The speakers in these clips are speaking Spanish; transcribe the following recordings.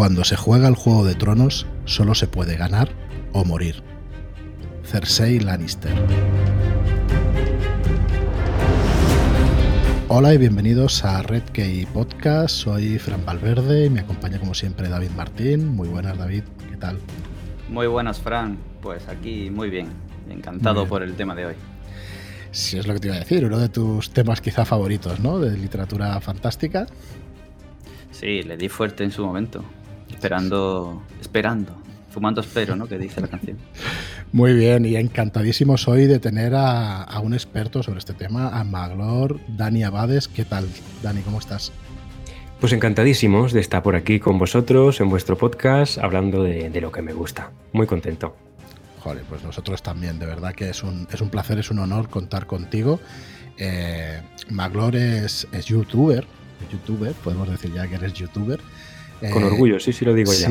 Cuando se juega el Juego de Tronos, solo se puede ganar o morir. Cersei Lannister. Hola y bienvenidos a Red Key Podcast. Soy Fran Valverde y me acompaña como siempre David Martín. Muy buenas David, ¿qué tal? Muy buenas Fran, pues aquí muy bien, encantado por el tema de hoy. Sí, es lo que te iba a decir, uno de tus temas quizá favoritos, ¿no? De literatura fantástica. Sí, le di fuerte en su momento. Esperando, esperando, fumando espero, ¿no? Que dice la canción. Muy bien, y encantadísimos hoy de tener a, un experto sobre este tema, a Maglor, Dani Abades. ¿Qué tal, Dani? ¿Cómo estás? Pues encantadísimos de estar por aquí con vosotros en vuestro podcast hablando de, lo que me gusta. Muy contento. Joder, pues nosotros también, de verdad que es un, es un placer, es un honor contar contigo. Eh, Maglor es, es youtuber, youtuber, podemos decir ya que eres youtuber. Con orgullo, sí, sí lo digo ya.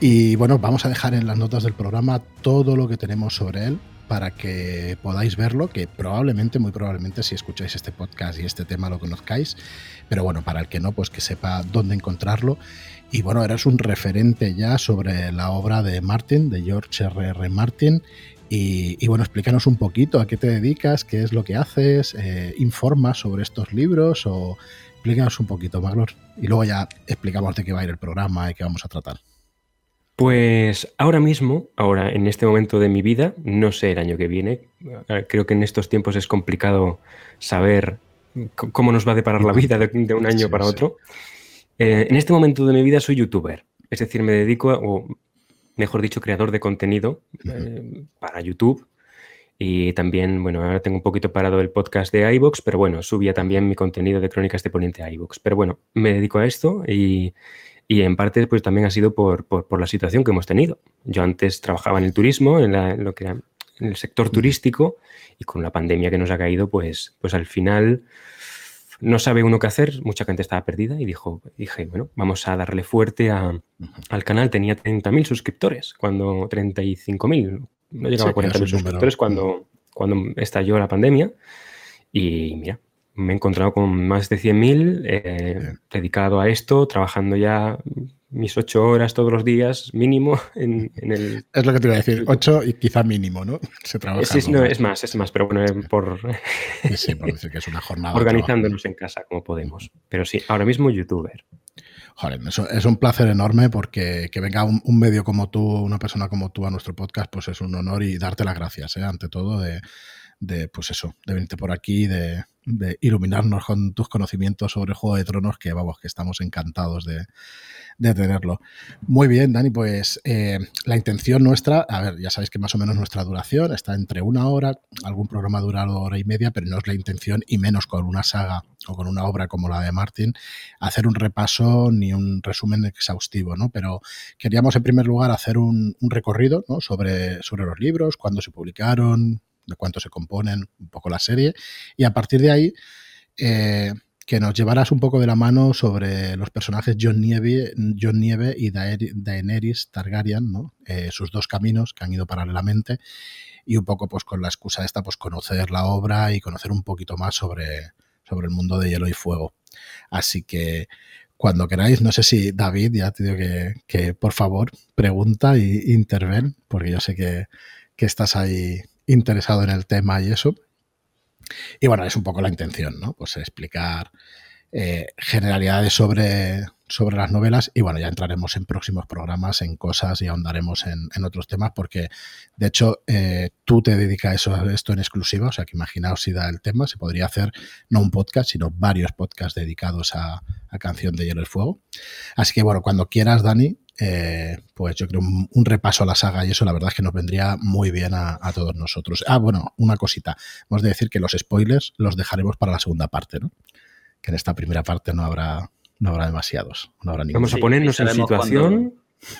Y bueno, vamos a dejar en las notas del programa todo lo que tenemos sobre él para que podáis verlo, que probablemente, muy probablemente, si escucháis este podcast y este tema lo conozcáis, pero bueno, para el que no, pues que sepa dónde encontrarlo. Y bueno, eres un referente ya sobre la obra de Martin, de George R. R. Martin. Y, bueno, explícanos un poquito a qué te dedicas, qué es lo que haces, eh, informas sobre estos libros o Explícanos un poquito, Maglor, y luego ya explicamos de qué va a ir el programa y qué vamos a tratar. Pues ahora mismo, ahora en este momento de mi vida, no sé el año que viene, creo que en estos tiempos es complicado saber cómo nos va a deparar la vida de, un año para otro. Eh, en este momento de mi vida soy youtuber, es decir, me dedico, o mejor dicho, creador de contenido eh, para YouTube y también, bueno, ahora tengo un poquito parado el podcast de iVoox, pero bueno, subía también mi contenido de Crónicas de Poniente a iVoox. Pero bueno, me dedico a esto y, en parte pues también ha sido por, la situación que hemos tenido. Yo antes trabajaba en el turismo, en, lo que era en el sector turístico y con la pandemia que nos ha caído, pues, pues al final no sabe uno qué hacer, mucha gente estaba perdida y dijo, dije, bueno, vamos a darle fuerte al canal. Tenía 30.000 suscriptores, cuando 35.000, no llegaba a 40.000 suscriptores cuando, cuando estalló la pandemia. Y mira, me he encontrado con más de 100.000 eh, dedicado a esto, trabajando ya mis ocho horas todos los días mínimo en, el... Es lo que te iba a decir, ocho y quizá mínimo, ¿no? Se trabaja. Sí, no, es más, es más, pero bueno, eh, por... Sí, por decir que es una jornada. Organizándonos en casa como podemos. Pero sí, ahora mismo youtuber. Joder, es un placer enorme porque que venga un, medio como tú, una persona como tú a nuestro podcast, pues es un honor y darte las gracias, ¿eh? ante todo, de, pues eso, de venirte por aquí, de, iluminarnos con tus conocimientos sobre Juego de Tronos, que vamos, que estamos encantados de, de tenerlo. Muy bien, Dani, pues eh, la intención nuestra, a ver, ya sabéis que más o menos nuestra duración está entre una hora, algún programa dura hora y media, pero no es la intención, y menos con una saga o con una obra como la de Martin, hacer un repaso ni un resumen exhaustivo, ¿no? Pero queríamos en primer lugar hacer un, recorrido sobre, sobre los libros, cuándo se publicaron, de cuánto se componen, un poco la serie, y a partir de ahí... Eh, que nos llevaras un poco de la mano sobre los personajes John Nieve, John Nieve y Daenerys Targaryen, ¿no? Eh, sus dos caminos que han ido paralelamente y un poco pues con la excusa esta pues conocer la obra y conocer un poquito más sobre, sobre el mundo de hielo y fuego. Así que cuando queráis, no sé si David ya te digo que, que por favor pregunta e interven, porque yo sé que, que estás ahí interesado en el tema y eso. Y bueno, es un poco la intención, ¿no? Pues explicar eh, generalidades sobre, sobre las novelas y bueno, ya entraremos en próximos programas, en cosas y ahondaremos en, otros temas porque de hecho eh, tú te dedicas a esto en exclusiva, o sea que imaginaos si da el tema, se podría hacer no un podcast, sino varios podcasts dedicados a, a Canción de Hielo y Fuego. Así que bueno, cuando quieras, Dani, eh, pues yo creo un, repaso a la saga y eso la verdad es que nos vendría muy bien a, todos nosotros. Ah, bueno, una cosita. Hemos de decir que los spoilers los dejaremos para la segunda parte, ¿no? Que en esta primera parte no habrá, no habrá demasiados. Vamos a ponernos en situación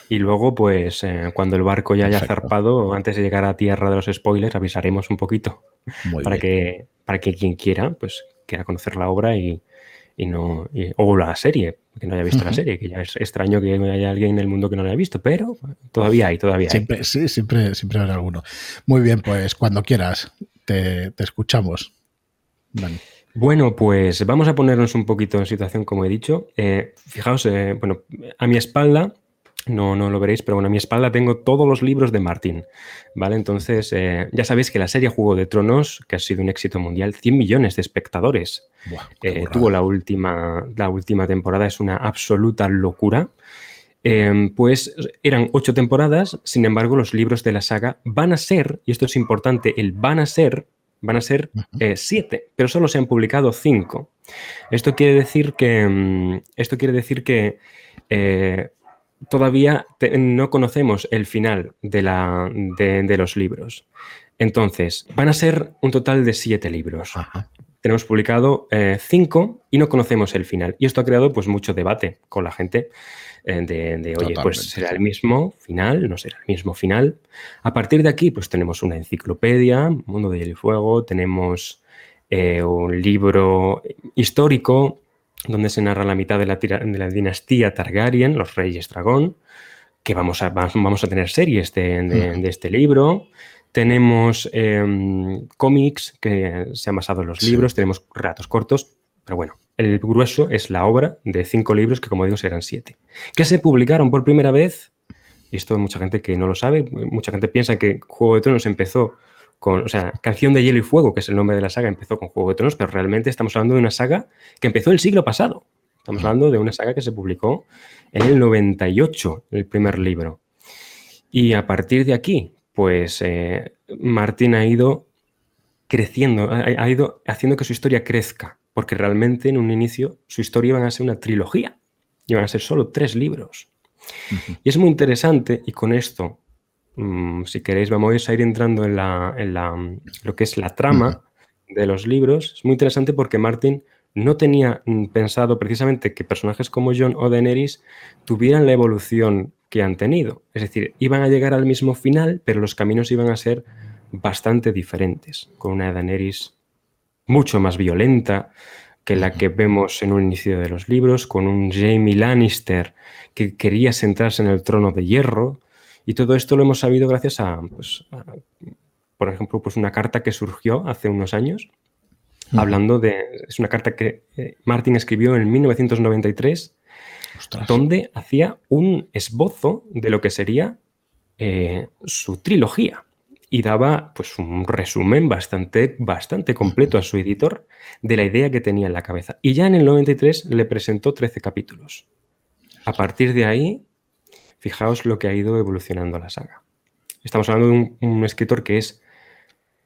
y luego, pues, eh, cuando el barco ya haya zarpado, antes de llegar a tierra de los spoilers, avisaremos un poquito para que, para que quien quiera, pues, quiera conocer la obra y, y no o la serie, que no haya visto la serie, que ya es extraño que haya alguien en el mundo que no la haya visto, pero todavía hay, todavía siempre, Sí, siempre, siempre alguno. Muy bien, pues cuando quieras, te, escuchamos. Bueno, pues vamos a ponernos un poquito en situación, como he dicho. Eh, fijaos, eh, bueno, a mi espalda, no, no lo veréis, pero bueno, a mi espalda tengo todos los libros de Martín, ¿vale? Entonces, eh, ya sabéis que la serie Juego de Tronos, que ha sido un éxito mundial, 100 millones de espectadores, tuvo la última, la última temporada, es una absoluta locura. Em, pues eran ocho temporadas, sin embargo, los libros de la saga van a ser, y esto es importante, el van a ser van a ser eh, siete, pero solo se han publicado cinco. Esto quiere decir que, mm, esto quiere decir que eh, todavía no conocemos el final de, la, de, los libros. Entonces, van a ser un total de siete libros. Tenemos publicado eh, cinco y no conocemos el final. Y esto ha creado pues, mucho debate con la gente. Eh, de, oye, pues será el mismo final, no será el mismo final. A partir de aquí, pues tenemos una enciclopedia, Mundo de Hielo y Fuego, tenemos eh, un libro histórico donde se narra la mitad de la, de la dinastía Targaryen, los reyes dragón, que vamos a, vamos a tener series de, este libro. Tenemos em, cómics que se han basado en los libros, tenemos ratos cortos, pero bueno, el grueso es la obra de cinco libros que, como digo, serán siete. Que se publicaron por primera vez, y esto mucha gente que no lo sabe, mucha gente piensa que Juego de Tronos empezó con, o sea, Canción de Hielo y Fuego, que es el nombre de la saga, empezó con Juego de Tronos, pero realmente estamos hablando de una saga que empezó el siglo pasado. Estamos hablando de una saga que se publicó en el 98, el primer libro. Y a partir de aquí, pues eh, Martín ha ido creciendo, ha, ido haciendo que su historia crezca porque realmente en un inicio su historia iba a ser una trilogía, iban a ser solo tres libros. Y es muy interesante, y con esto, mm, si queréis, vamos a ir entrando en, la, en lo que es la trama de los libros. Es muy interesante porque Martin no tenía mm, pensado precisamente que personajes como John o Daenerys tuvieran la evolución que han tenido. Es decir, iban a llegar al mismo final, pero los caminos iban a ser bastante diferentes, con una Daenerys mucho más violenta que la que vemos en un inicio de los libros, con un Jamie Lannister que quería sentarse en el trono de hierro. Y todo esto lo hemos sabido gracias a, pues, por ejemplo, pues una carta que surgió hace unos años, hablando de... Es una carta que eh, Martin escribió en 1993, donde hacía un esbozo de lo que sería eh, su trilogía y daba pues un resumen bastante, bastante completo a su editor de la idea que tenía en la cabeza. Y ya en el 93 le presentó 13 capítulos. A partir de ahí, fijaos lo que ha ido evolucionando la saga. Estamos hablando de un, escritor que es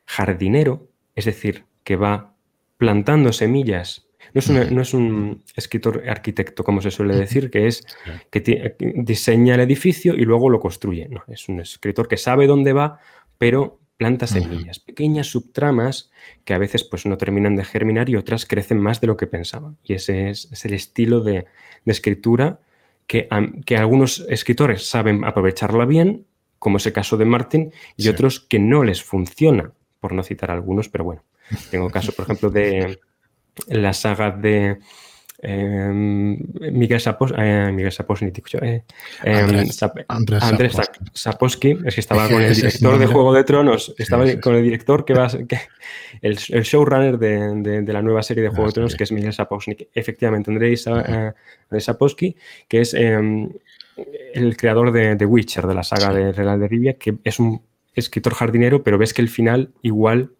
jardinero, es decir, que va plantando semillas. No es, no es, un escritor arquitecto, como se suele decir, que es que diseña el edificio y luego lo construye. No, es un escritor que sabe dónde va pero planta semillas, pequeñas subtramas que a veces pues, no terminan de germinar y otras crecen más de lo que pensaban. Y ese es, el estilo de, escritura que, que, algunos escritores saben aprovecharla bien, como es el caso de Martin, y otros que no les funciona, por no citar algunos, pero bueno. Tengo caso, por ejemplo, de la saga de Miguel, Sapos, eh, Miguel eh, em, Andrés, Saposky, es que estaba con el director de Juego de Tronos, estaba con el director que va que, el, showrunner de, de, la nueva serie de Juego de Tronos, que es Miguel Saposky. Efectivamente, Andrés, uh Saposky, que es em, el creador de The Witcher, de la saga de Real de Rivia, que es un escritor jardinero, pero ves que el final igual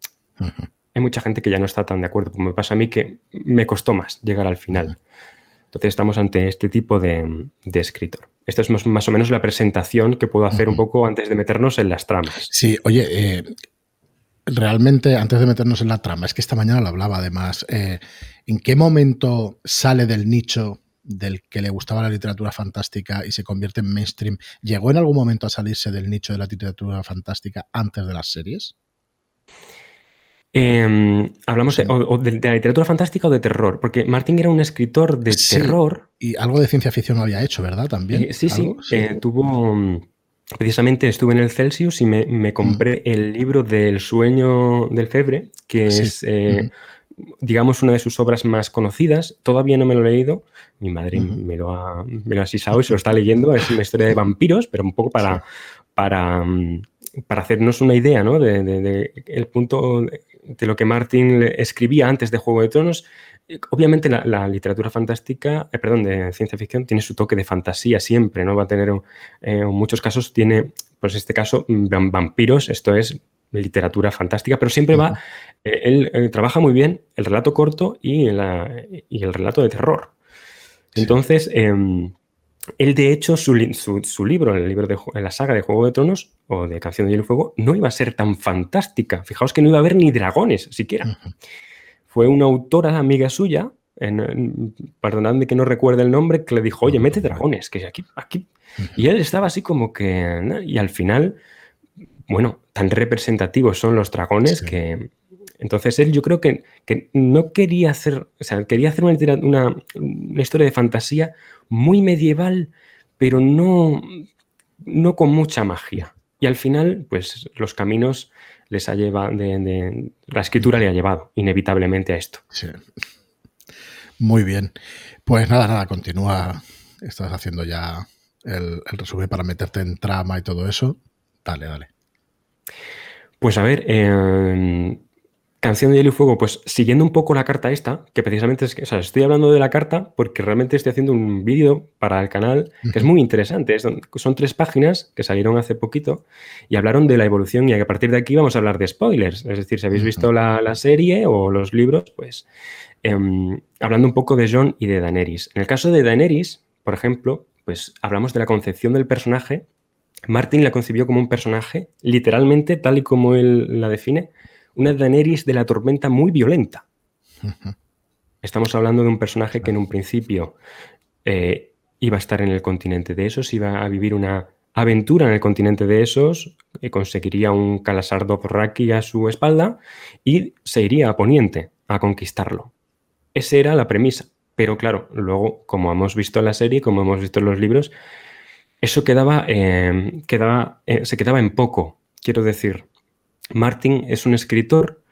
hay mucha gente que ya no está tan de acuerdo. Como me pasa a mí que me costó más llegar al final. Entonces estamos ante este tipo de, escritor. Esta es más, o menos la presentación que puedo hacer un poco antes de meternos en las tramas. Sí, oye, eh, realmente antes de meternos en la trama, es que esta mañana lo hablaba además, eh, ¿en qué momento sale del nicho del que le gustaba la literatura fantástica y se convierte en mainstream? ¿Llegó en algún momento a salirse del nicho de la literatura fantástica antes de las series? Em, hablamos de, la literatura fantástica o de terror, porque Martin era un escritor de terror. Y algo de ciencia ficción había hecho, ¿verdad? También. Eh, sí, sí. Eh, tuvo. Precisamente estuve en el Celsius y me, compré el libro del sueño del febre, que es, eh, digamos, una de sus obras más conocidas. Todavía no me lo he leído. Mi madre me, lo ha, me lo ha asisado y se lo está leyendo. Es una historia de vampiros, pero un poco para, para, mm, para hacernos una idea, ¿no? De, el punto de lo que Martin escribía antes de Juego de Tronos. Obviamente la, literatura fantástica, eh, perdón, de ciencia ficción tiene su toque de fantasía siempre, ¿no? Va a tener, eh, en muchos casos tiene, pues en este caso, vampiros, esto es literatura fantástica, pero siempre va, eh, él, trabaja muy bien el relato corto y, y el relato de terror. Entonces, em, él, de hecho, su, libro, el libro de en la saga de Juego de Tronos o de Canción de Hielo y Fuego, no iba a ser tan fantástica. Fijaos que no iba a haber ni dragones siquiera. Fue una autora amiga suya, en, perdonadme que no recuerde el nombre, que le dijo, oye, mete dragones, que aquí, aquí. Y él estaba así como que. Y al final, bueno, tan representativos son los dragones que. Entonces él yo creo que, no quería hacer, o sea, quería hacer una, una historia de fantasía muy medieval, pero no, no con mucha magia. Y al final, pues los caminos les ha llevado, de, la escritura le ha llevado inevitablemente a esto. Sí. Muy bien. Pues nada, nada, continúa. Estás haciendo ya el, resumen para meterte en trama y todo eso. Dale, dale. Pues a ver, eh, Canción de Hielo y Fuego, pues siguiendo un poco la carta esta, que precisamente es que, o sea, estoy hablando de la carta porque realmente estoy haciendo un vídeo para el canal que es muy interesante. son, tres páginas que salieron hace poquito y hablaron de la evolución y a partir de aquí vamos a hablar de spoilers. Es decir, si habéis visto la, serie o los libros, pues em, hablando un poco de John y de Daenerys. En el caso de Daenerys, por ejemplo, pues hablamos de la concepción del personaje. Martin la concibió como un personaje, literalmente, tal y como él la define, una Daenerys de la tormenta muy violenta. Estamos hablando de un personaje que en un principio eh, iba a estar en el continente de esos, iba a vivir una aventura en el continente de esos, que conseguiría un Calasar Dothraki a su espalda y se iría a Poniente a conquistarlo. Esa era la premisa. Pero claro, luego, como hemos visto en la serie, como hemos visto en los libros, eso quedaba, eh, quedaba eh, se quedaba en poco. Quiero decir, Martin es un escritor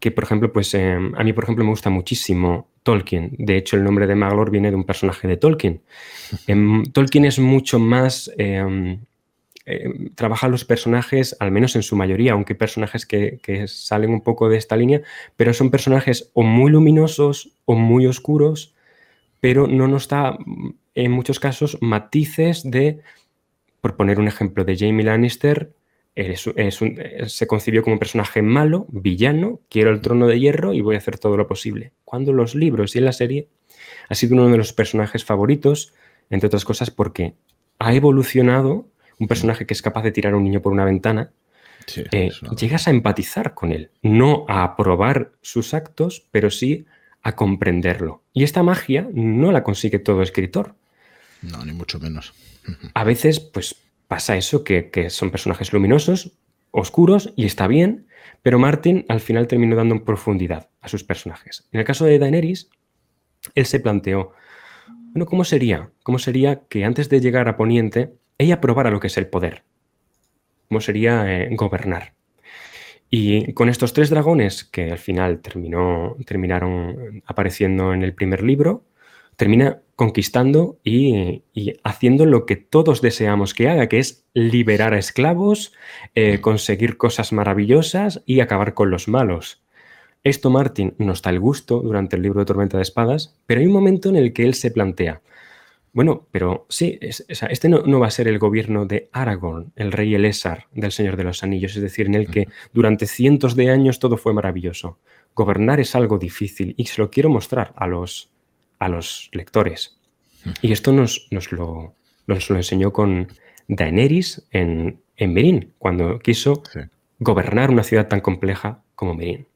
que, por ejemplo, pues eh, a mí, por ejemplo, me gusta muchísimo Tolkien. De hecho, el nombre de Maglor viene de un personaje de Tolkien. Em, Tolkien es mucho más... Em, em, trabaja los personajes, al menos en su mayoría, aunque hay personajes que, salen un poco de esta línea, pero son personajes o muy luminosos o muy oscuros, pero no nos da, en muchos casos, matices de, por poner un ejemplo, de Jamie Lannister, se concibió como un personaje malo, villano, quiero el trono de hierro y voy a hacer todo lo posible. Cuando los libros y en la serie ha sido uno de los personajes favoritos, entre otras cosas porque ha evolucionado un personaje que es capaz de tirar a un niño por una ventana. Eh, llegas a empatizar con él, no a aprobar sus actos, pero sí a comprenderlo. Y esta magia no la consigue todo escritor. No, ni mucho menos. A veces, pues pasa eso, que, son personajes luminosos, oscuros, y está bien, pero Martin al final terminó dando profundidad a sus personajes. En el caso de Daenerys, él se planteó, bueno, ¿cómo sería? ¿Cómo sería que antes de llegar a Poniente, ella probara lo que es el poder? ¿Cómo sería eh, gobernar? Y con estos tres dragones que al final terminó, terminaron apareciendo en el primer libro, termina conquistando y, haciendo lo que todos deseamos que haga, que es liberar a esclavos, eh, conseguir cosas maravillosas y acabar con los malos. Esto Martin nos da el gusto durante el libro de Tormenta de Espadas, pero hay un momento en el que él se plantea, bueno, pero sí, este no, no, va a ser el gobierno de Aragorn, el rey Elésar del Señor de los Anillos, es decir, en el que durante cientos de años todo fue maravilloso. Gobernar es algo difícil y se lo quiero mostrar a los, a los lectores. Y esto nos, nos, lo, nos lo, enseñó con Daenerys en, en Merín, cuando quiso gobernar una ciudad tan compleja como Merín.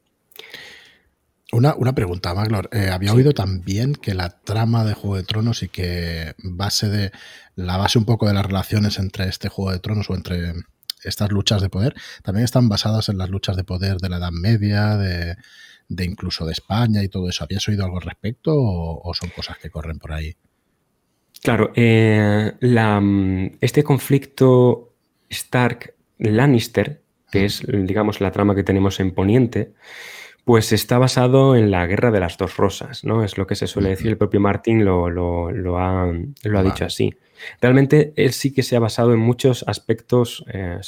Una, una pregunta, Maglor. Eh, había oído también que la trama de Juego de Tronos y que base de la base un poco de las relaciones entre este Juego de Tronos o entre estas luchas de poder también están basadas en las luchas de poder de la Edad Media, de, de incluso de España y todo eso. ¿Habías oído algo al respecto o, son cosas que corren por ahí? Claro, eh, este conflicto Stark-Lannister, que es, digamos, la trama que tenemos en Poniente, pues está basado en la Guerra de las Dos Rosas, ¿no? Es lo que se suele decir, el propio Martín lo, lo, ha, lo ha dicho así. Realmente él sí que se ha basado en muchos aspectos, eh,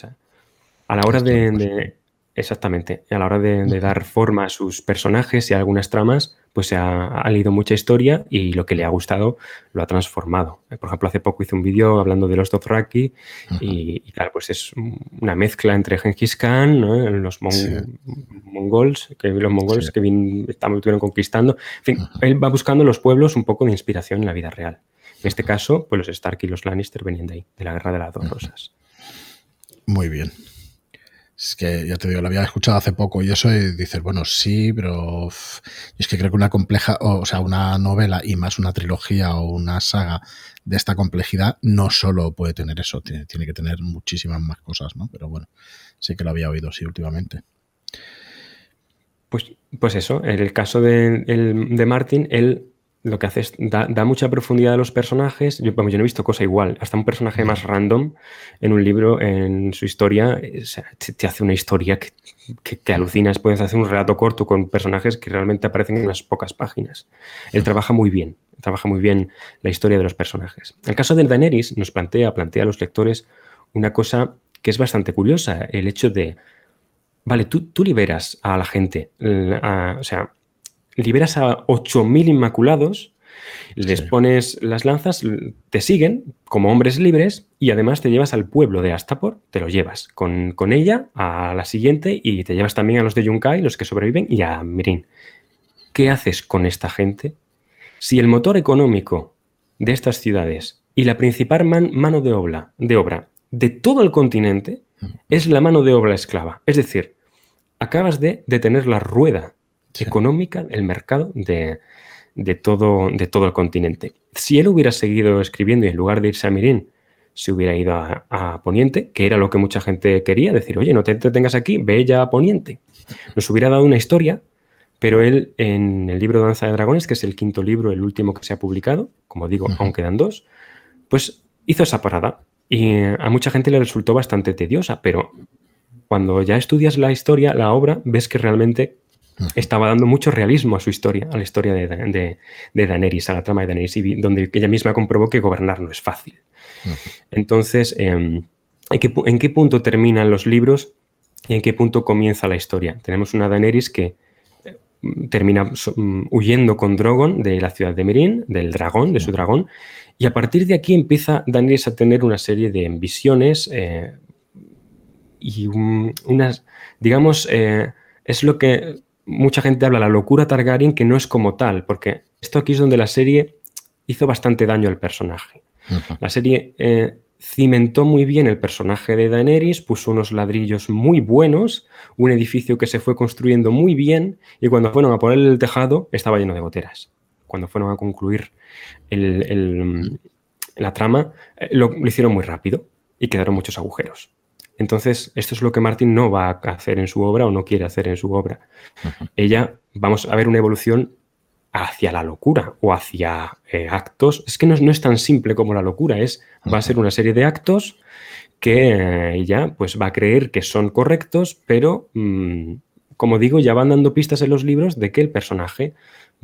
a la hora de, Exactamente. A la hora de, dar forma a sus personajes y a algunas tramas, pues se ha, leído mucha historia y lo que le ha gustado lo ha transformado. Por ejemplo, hace poco hice un vídeo hablando de los Dothraki y, claro, pues es una mezcla entre Genghis Khan, los mongols, que los mongols que estuvieron conquistando. En fin, él va buscando los pueblos un poco de inspiración en la vida real. En este caso, pues los Stark y los Lannister venían de ahí, de la Guerra de las Dos Rosas. Muy bien. Es que ya te digo, lo había escuchado hace poco y eso y dices, bueno, sí, pero es que creo que una compleja, o, sea, una novela y más una trilogía o una saga de esta complejidad no solo puede tener eso, tiene, que tener muchísimas más cosas, ¿no? Pero bueno, sí que lo había oído, sí, últimamente. Pues, pues eso, en el caso de, de Martin, él lo que hace es da, mucha profundidad a los personajes. Yo, yo no he visto cosa igual. Hasta un personaje más random en un libro, en su historia, eh, te, hace una historia que, que, alucinas. Puedes hacer un relato corto con personajes que realmente aparecen en unas pocas páginas. Él trabaja muy bien, trabaja muy bien la historia de los personajes. El caso de Daenerys nos plantea, plantea a los lectores una cosa que es bastante curiosa. El hecho de, vale, tú, tú liberas a la gente, o sea, liberas a 8.000 inmaculados, les pones las lanzas, te siguen como hombres libres y además te llevas al pueblo de Astapor, te lo llevas con, ella a la siguiente y te llevas también a los de Yunkai, los que sobreviven, y a Mirin. ¿Qué haces con esta gente? Si el motor económico de estas ciudades y la principal mano de obra, de obra de todo el continente es la mano de obra esclava, es decir, acabas de detener la rueda económica, el mercado de, todo, de todo el continente. Si él hubiera seguido escribiendo y en lugar de irse a Mirín, se hubiera ido a, Poniente, que era lo que mucha gente quería, decir, oye, no te tengas aquí, ve ya a Poniente. Nos hubiera dado una historia, pero él en el libro Danza de Dragones, que es el quinto libro, el último que se ha publicado, como digo, aún quedan dos, pues hizo esa parada. Y a mucha gente le resultó bastante tediosa, pero cuando ya estudias la historia, la obra, ves que realmente estaba dando mucho realismo a su historia, a la historia de, de, Daenerys, a la trama de Daenerys, y donde ella misma comprobó que gobernar no es fácil. Entonces, em, ¿en, qué, punto terminan los libros y en qué punto comienza la historia? Tenemos una Daenerys que eh, termina mm, huyendo con Drogon de la ciudad de Meereen, del dragón, de su dragón, y a partir de aquí empieza Daenerys a tener una serie de visiones eh, y unas, digamos, eh, es lo que mucha gente habla de la locura Targaryen que no es como tal, porque esto aquí es donde la serie hizo bastante daño al personaje. La serie eh, cimentó muy bien el personaje de Daenerys, puso unos ladrillos muy buenos, un edificio que se fue construyendo muy bien y cuando fueron a poner el tejado estaba lleno de goteras. Cuando fueron a concluir la trama, eh, lo hicieron muy rápido y quedaron muchos agujeros. Entonces, esto es lo que Martin no va a hacer en su obra o no quiere hacer en su obra. Ella, vamos a ver una evolución hacia la locura o hacia eh, actos. Es que no, es tan simple como la locura, es, va a ser una serie de actos que eh, ella pues, va a creer que son correctos, pero, mm, como digo, ya van dando pistas en los libros de que el personaje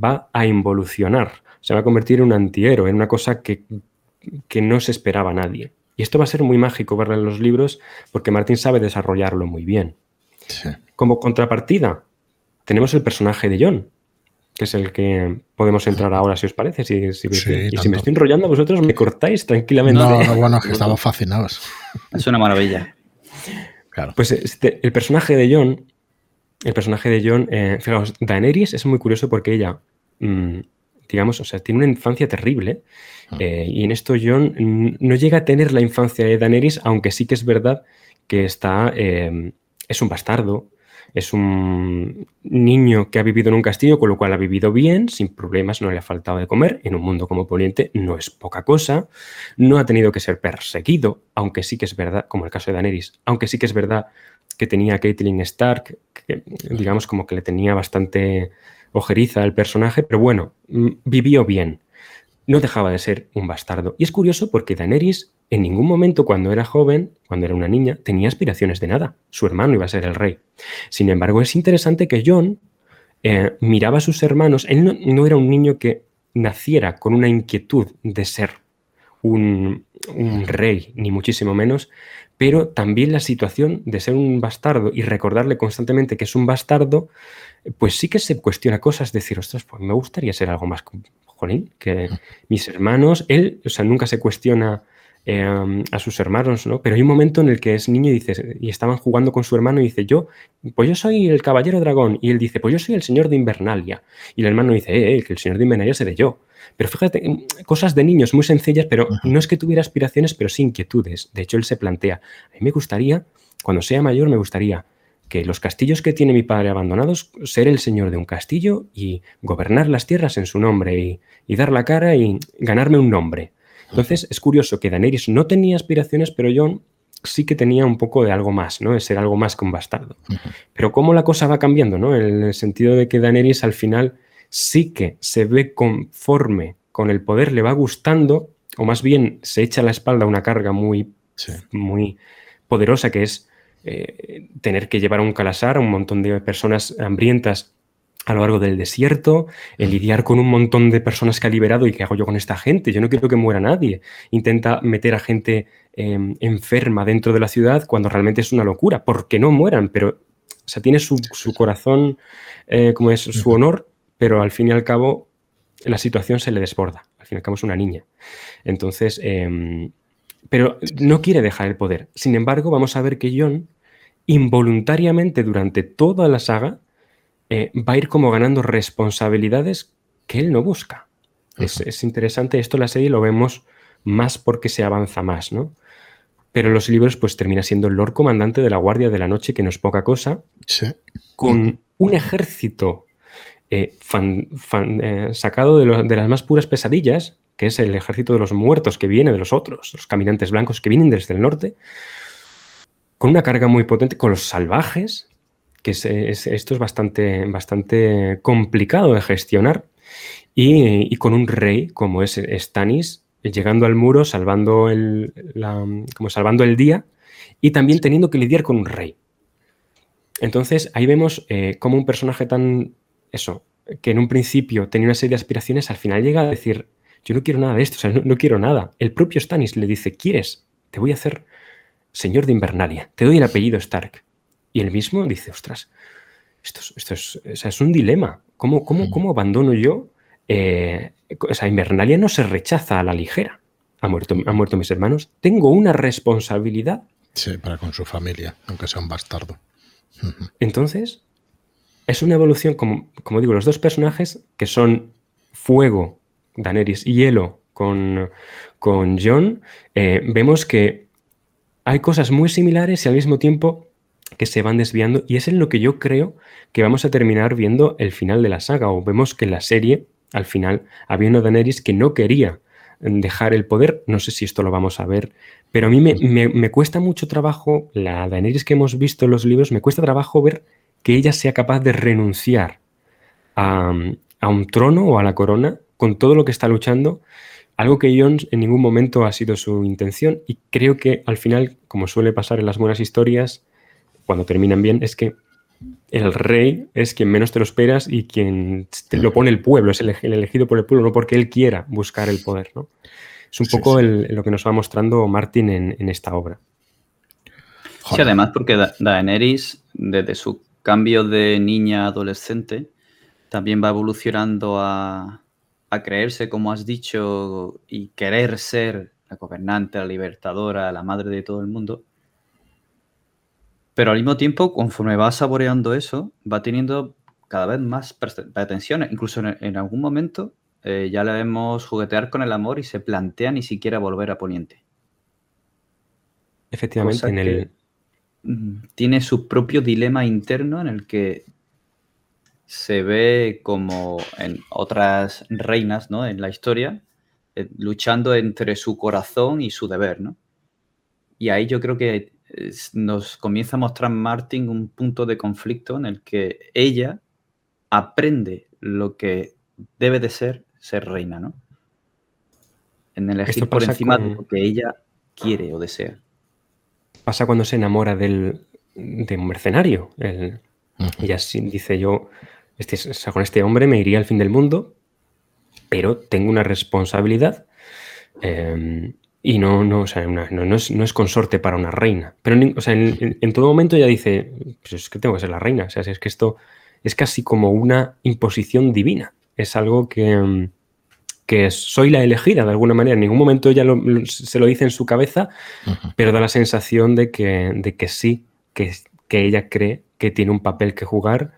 va a involucionar, se va a convertir en un antihéroe, en una cosa que, que no se esperaba nadie. Y esto va a ser muy mágico verlo en los libros porque Martín sabe desarrollarlo muy bien. Como contrapartida, tenemos el personaje de John, que es el que podemos entrar ahora, si os parece. Si, y si me estoy enrollando, vosotros me cortáis tranquilamente. No, no, bueno, que estamos fascinados. Es una maravilla. Claro. Pues este, el personaje de John, el personaje de John, eh, fijaos, Daenerys es muy curioso porque ella, mm, digamos, o sea, tiene una infancia terrible. Eh, y en esto John no llega a tener la infancia de Daenerys, aunque sí que es verdad que está, eh, es un bastardo, es un niño que ha vivido en un castillo, con lo cual ha vivido bien, sin problemas, no le ha faltado de comer, en un mundo como Poniente no es poca cosa, no ha tenido que ser perseguido, aunque sí que es verdad, como el caso de Daenerys, aunque sí que es verdad que tenía a Caitlyn Stark, que digamos como que le tenía bastante ojeriza al personaje, pero bueno, mm, vivió bien no dejaba de ser un bastardo. Y es curioso porque Daenerys en ningún momento cuando era joven, cuando era una niña, tenía aspiraciones de nada. Su hermano iba a ser el rey. Sin embargo, es interesante que John eh, miraba a sus hermanos. Él no, era un niño que naciera con una inquietud de ser un, rey, ni muchísimo menos, pero también la situación de ser un bastardo y recordarle constantemente que es un bastardo, pues sí que se cuestiona cosas, decir, ostras, pues me gustaría ser algo más, jolín, que mis hermanos, él, o sea, nunca se cuestiona Em, a sus hermanos, ¿no? Pero hay un momento en el que es niño y, dice, y estaban jugando con su hermano y dice, yo, pues yo soy el caballero dragón. Y él dice, pues yo soy el señor de Invernalia. Y el hermano dice, eh, eh que el señor de Invernalia seré yo. Pero fíjate, em, cosas de niños muy sencillas, pero no es que tuviera aspiraciones, pero sí inquietudes. De hecho, él se plantea, a mí me gustaría, cuando sea mayor, me gustaría que los castillos que tiene mi padre abandonados, ser el señor de un castillo y gobernar las tierras en su nombre y, y dar la cara y ganarme un nombre. Entonces es curioso que Daenerys no tenía aspiraciones, pero Jon sí que tenía un poco de algo más, ¿no? Es ser algo más que un bastardo. Pero cómo la cosa va cambiando, ¿no? En el sentido de que Daenerys al final sí que se ve conforme con el poder, le va gustando, o más bien se echa a la espalda una carga muy, muy poderosa que es eh, tener que llevar a un calasar a un montón de personas hambrientas a lo largo del desierto, el lidiar con un montón de personas que ha liberado y qué hago yo con esta gente. Yo no quiero que muera nadie. Intenta meter a gente em, enferma dentro de la ciudad cuando realmente es una locura, porque no mueran, pero o sea, tiene su, corazón, eh, como es su honor, pero al fin y al cabo la situación se le desborda. Al fin y al cabo es una niña. Entonces, em, pero no quiere dejar el poder. Sin embargo, vamos a ver que John, involuntariamente durante toda la saga, eh, va a ir como ganando responsabilidades que él no busca. es, interesante, esto en la serie lo vemos más porque se avanza más, ¿no? Pero en los libros pues termina siendo el Lord Comandante de la Guardia de la Noche, que no es poca cosa, con un ejército eh, eh, sacado de, de, las más puras pesadillas, que es el ejército de los muertos que viene de los otros, los caminantes blancos que vienen desde el norte, con una carga muy potente, con los salvajes, que esto es bastante, bastante complicado de gestionar. Y, con un rey como es Stannis, llegando al muro, salvando el, como salvando el día y también teniendo que lidiar con un rey. Entonces ahí vemos eh, como un personaje tan, eso, que en un principio tenía una serie de aspiraciones, al final llega a decir, yo no quiero nada de esto, o sea, no, no quiero nada. El propio Stannis le dice, ¿quieres? Te voy a hacer señor de Invernalia, te doy el apellido Stark. Y él mismo dice, ostras, esto es, esto es, es un dilema. ¿Cómo, cómo, cómo abandono yo? Eh, o sea, Invernalia no se rechaza a la ligera. Ha muerto, han muerto mis hermanos. Tengo una responsabilidad. Sí, para con su familia, aunque sea un bastardo. Entonces, es una evolución, como, como digo, los dos personajes que son fuego, Daenerys, y hielo con, con John, eh, vemos que hay cosas muy similares y al mismo tiempo que se van desviando y es en lo que yo creo que vamos a terminar viendo el final de la saga o vemos que en la serie al final había una Daenerys que no quería dejar el poder, no sé si esto lo vamos a ver, pero a mí me, cuesta mucho trabajo, la Daenerys que hemos visto en los libros, me cuesta trabajo ver que ella sea capaz de renunciar a, a un trono o a la corona con todo lo que está luchando, algo que Jones en ningún momento ha sido su intención y creo que al final, como suele pasar en las buenas historias, cuando terminan bien, es que el rey es quien menos te lo esperas y quien te lo pone el pueblo, es el, elegido por el pueblo, no porque él quiera buscar el poder. ¿no? Es un poco lo que nos va mostrando Martin en, esta obra. Sí, además porque Daenerys, desde su cambio de niña a adolescente, también va evolucionando a, a creerse, como has dicho, y querer ser la gobernante, la libertadora, la madre de todo el mundo. Pero al mismo tiempo, conforme va saboreando eso, va teniendo cada vez más pretensiones. Incluso en, algún momento eh, ya le vemos juguetear con el amor y se plantea ni siquiera volver a Poniente. Efectivamente, en el... Mm, tiene su propio dilema interno en el que se ve como en otras reinas ¿no? en la historia, eh, luchando entre su corazón y su deber. ¿no? Y ahí yo creo que nos comienza a mostrar Martin un punto de conflicto en el que ella aprende lo que debe de ser ser reina, ¿no? En elegir por encima de lo que ella quiere o desea. Pasa cuando se enamora del, de un mercenario. Ella dice yo, este, con este hombre me iría al fin del mundo, pero tengo una responsabilidad Em, y no, no, o sea, no, es, consorte para una reina. Pero o sea, en, todo momento ella dice, pues es que tengo que ser la reina. O sea, es que esto es casi como una imposición divina. Es algo que, em, que soy la elegida de alguna manera. En ningún momento ella se lo dice en su cabeza, pero da la sensación de que, de que sí, que, que ella cree que tiene un papel que jugar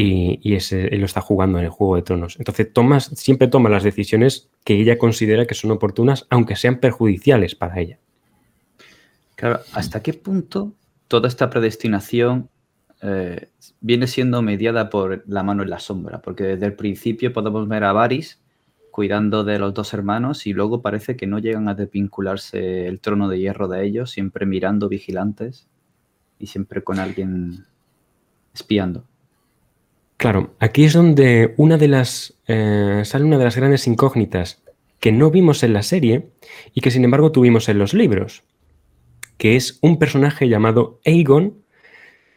y, ese, lo está jugando en el Juego de Tronos. Entonces siempre toma las decisiones que ella considera que son oportunas, aunque sean perjudiciales para ella. Claro, ¿hasta qué punto toda esta predestinación eh, viene siendo mediada por la mano en la sombra? Porque desde el principio podemos ver a Varys cuidando de los dos hermanos y luego parece que no llegan a desvincularse el trono de hierro de ellos, siempre mirando vigilantes y siempre con alguien espiando. Claro, aquí es donde una de las eh, sale una de las grandes incógnitas que no vimos en la serie y que sin embargo tuvimos en los libros, que es un personaje llamado Aegon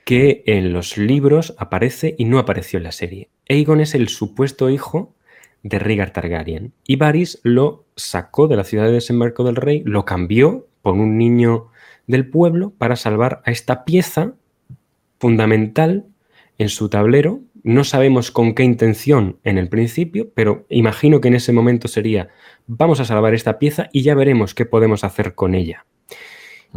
que en los libros aparece y no apareció en la serie. Aegon es el supuesto hijo de Rhaegar Targaryen y Varys lo sacó de la ciudad de desembarco del rey, lo cambió por un niño del pueblo para salvar a esta pieza fundamental en su tablero no sabemos con qué intención en el principio, pero imagino que en ese momento sería, vamos a salvar esta pieza y ya veremos qué podemos hacer con ella.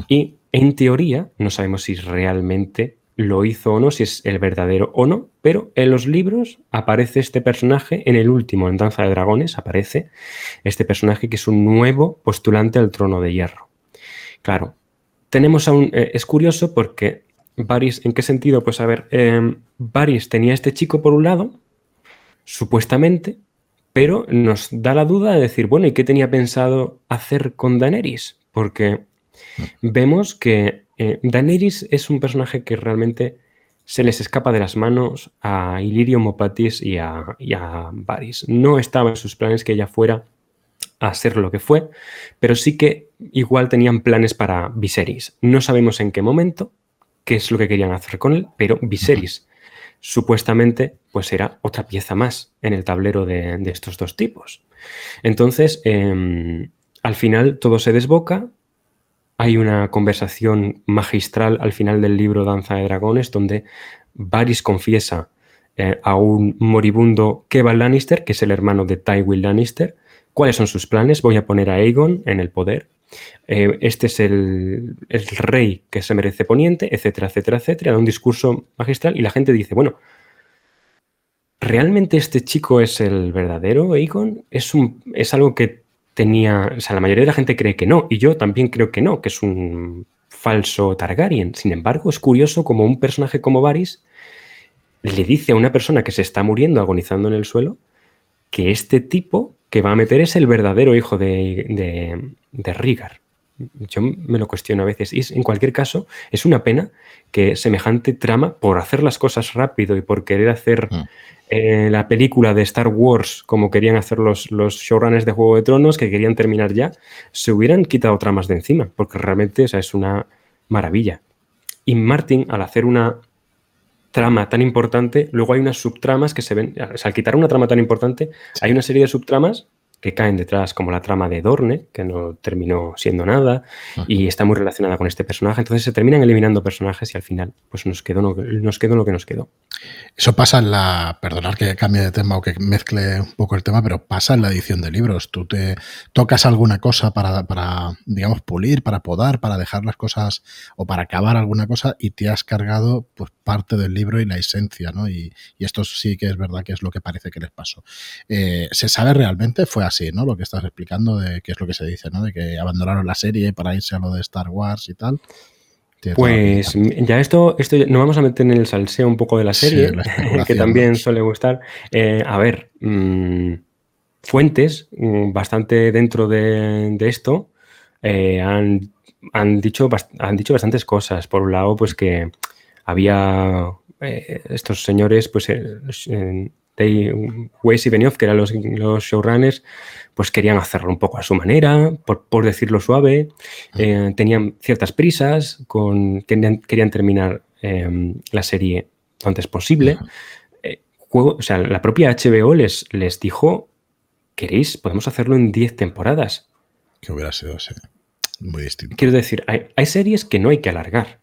Y en teoría, no sabemos si realmente lo hizo o no, si es el verdadero o no, pero en los libros aparece este personaje, en el último, en Danza de Dragones, aparece este personaje que es un nuevo postulante al trono de hierro. Claro, tenemos a un... Eh, es curioso porque Varys, ¿en qué sentido? Pues a ver, eh, Varys tenía este chico por un lado, supuestamente, pero nos da la duda de decir, bueno, ¿y qué tenía pensado hacer con Daenerys? Porque vemos que eh, Daenerys es un personaje que realmente se les escapa de las manos a Illyrio Mopatis y a, y a. No estaba en sus planes que ella fuera a ser lo que fue, pero sí que igual tenían planes para Viserys. No sabemos en qué momento, qué es lo que querían hacer con él, pero Viserys supuestamente pues era otra pieza más en el tablero de, estos dos tipos. Entonces, em, al final todo se desboca, hay una conversación magistral al final del libro Danza de Dragones donde Varys confiesa eh, a un moribundo Kevan Lannister, que es el hermano de Tywin Lannister, cuáles son sus planes. Voy a poner a Aegon en el poder eh, este es el, rey que se merece poniente, etcétera, etcétera, etcétera, da un discurso magistral y la gente dice, bueno, ¿realmente este chico es el verdadero Aegon? Es, un, es algo que tenía, o sea, la mayoría de la gente cree que no, y yo también creo que no, que es un falso Targaryen. Sin embargo, es curioso como un personaje como Varys le dice a una persona que se está muriendo, agonizando en el suelo, que este tipo que va a meter es el verdadero hijo de, de, de Rigar. Yo me lo cuestiono a veces. Y en cualquier caso, es una pena que semejante trama, por hacer las cosas rápido y por querer hacer mm. eh, la película de Star Wars como querían hacer los, los showrunners de Juego de Tronos, que querían terminar ya, se hubieran quitado tramas de encima, porque realmente es una maravilla. Y Martin, al hacer una trama tan importante, luego hay unas subtramas que se ven, al quitar una trama tan importante, hay una serie de subtramas que caen detrás, como la trama de Dorne, que no terminó siendo nada, y está muy relacionada con este personaje. Entonces se terminan eliminando personajes y al final pues nos quedó, nos quedó lo que nos quedó. Eso pasa en la, perdonar que cambie de tema o que mezcle un poco el tema, pero pasa en la edición de libros. Tú te tocas alguna cosa para, para digamos, pulir, para podar, para dejar las cosas o para acabar alguna cosa y te has cargado pues parte del libro y la esencia, ¿no? Y, esto sí que es verdad que es lo que parece que les pasó. Eh, ¿Se sabe realmente? Fue así, ¿no? Lo que estás explicando de qué es lo que se dice, ¿no? De que abandonaron la serie para irse a lo de Star Wars y tal. Pues ya esto, esto nos vamos a meter en el salseo un poco de la serie, que también suele gustar. Eh, a ver, mm, fuentes mm, bastante dentro de, esto eh, han, han, dicho, han dicho bastantes cosas. Por un lado, pues que había eh, estos señores, pues Weiss y Benioff, que eran los, los, showrunners, pues querían hacerlo un poco a su manera, por, decirlo suave. Eh, tenían ciertas prisas, con, querían, querían terminar em, la serie lo antes posible. Eh, o sea, la propia HBO les, les dijo, ¿queréis? Podemos hacerlo en 10 temporadas. que hubiera sido muy distinto. Quiero decir, hay, series que no hay que alargar.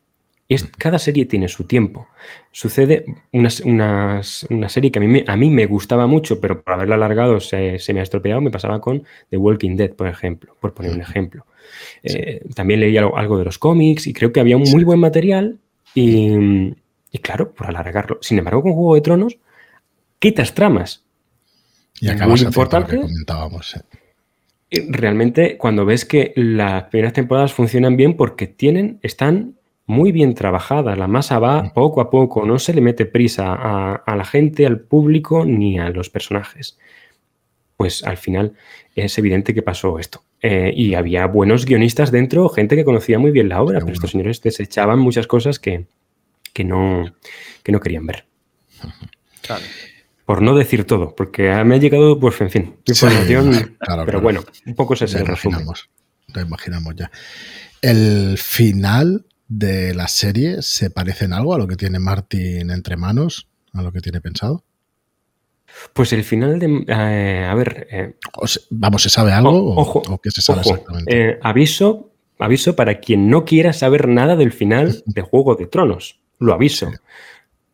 Es, cada serie tiene su tiempo. Sucede una, serie que a mí, me, a mí me gustaba mucho, pero por haberla alargado se, me ha estropeado. Me pasaba con The Walking Dead, por ejemplo, por poner un ejemplo. Eh, también leí algo, de los cómics y creo que había un muy buen material y, claro, por alargarlo. Sin embargo, con Juego de Tronos, quitas tramas. Y acabas muy importante. Lo que comentábamos. Realmente, cuando ves que las primeras temporadas funcionan bien porque tienen, están muy bien trabajadas. La masa va mm. poco a poco, no se le mete prisa a, la gente, al público ni a los personajes. Pues al final es evidente que pasó esto. Eh, y había buenos guionistas dentro, gente que conocía muy bien la obra, pero estos señores desechaban muchas cosas que, no, que no querían ver. Por no decir todo, porque me ha llegado, pues, en fin, información. pero bueno, un poco se lo Lo imaginamos ya. El final de la serie se parece en algo a lo que tiene Martin entre manos, a lo que tiene pensado. Pues el final de. Eh, a ver. Eh, vamos, ¿se sabe algo? ojo, o, qué se sabe exactamente? Eh, aviso, aviso para quien no quiera saber nada del final de Juego de Tronos. Lo aviso.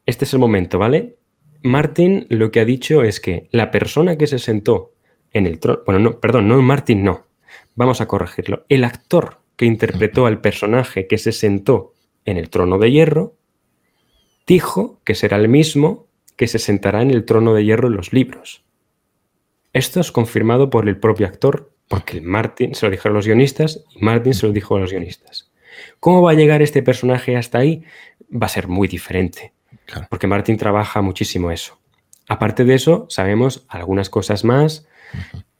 Este es el momento, ¿vale? Martin lo que ha dicho es que la persona que se sentó en el trono. Bueno, no, perdón, no Martin, no. Vamos a corregirlo. El actor que interpretó al personaje que se sentó en el trono de hierro dijo que será el mismo que se sentará en el trono de hierro en los libros. Esto es confirmado por el propio actor, porque Martin se lo dijo a los guionistas y Martin se lo dijo a los guionistas. ¿Cómo va a llegar este personaje hasta ahí? Va a ser muy diferente, porque Martin trabaja muchísimo eso. Aparte de eso, sabemos algunas cosas más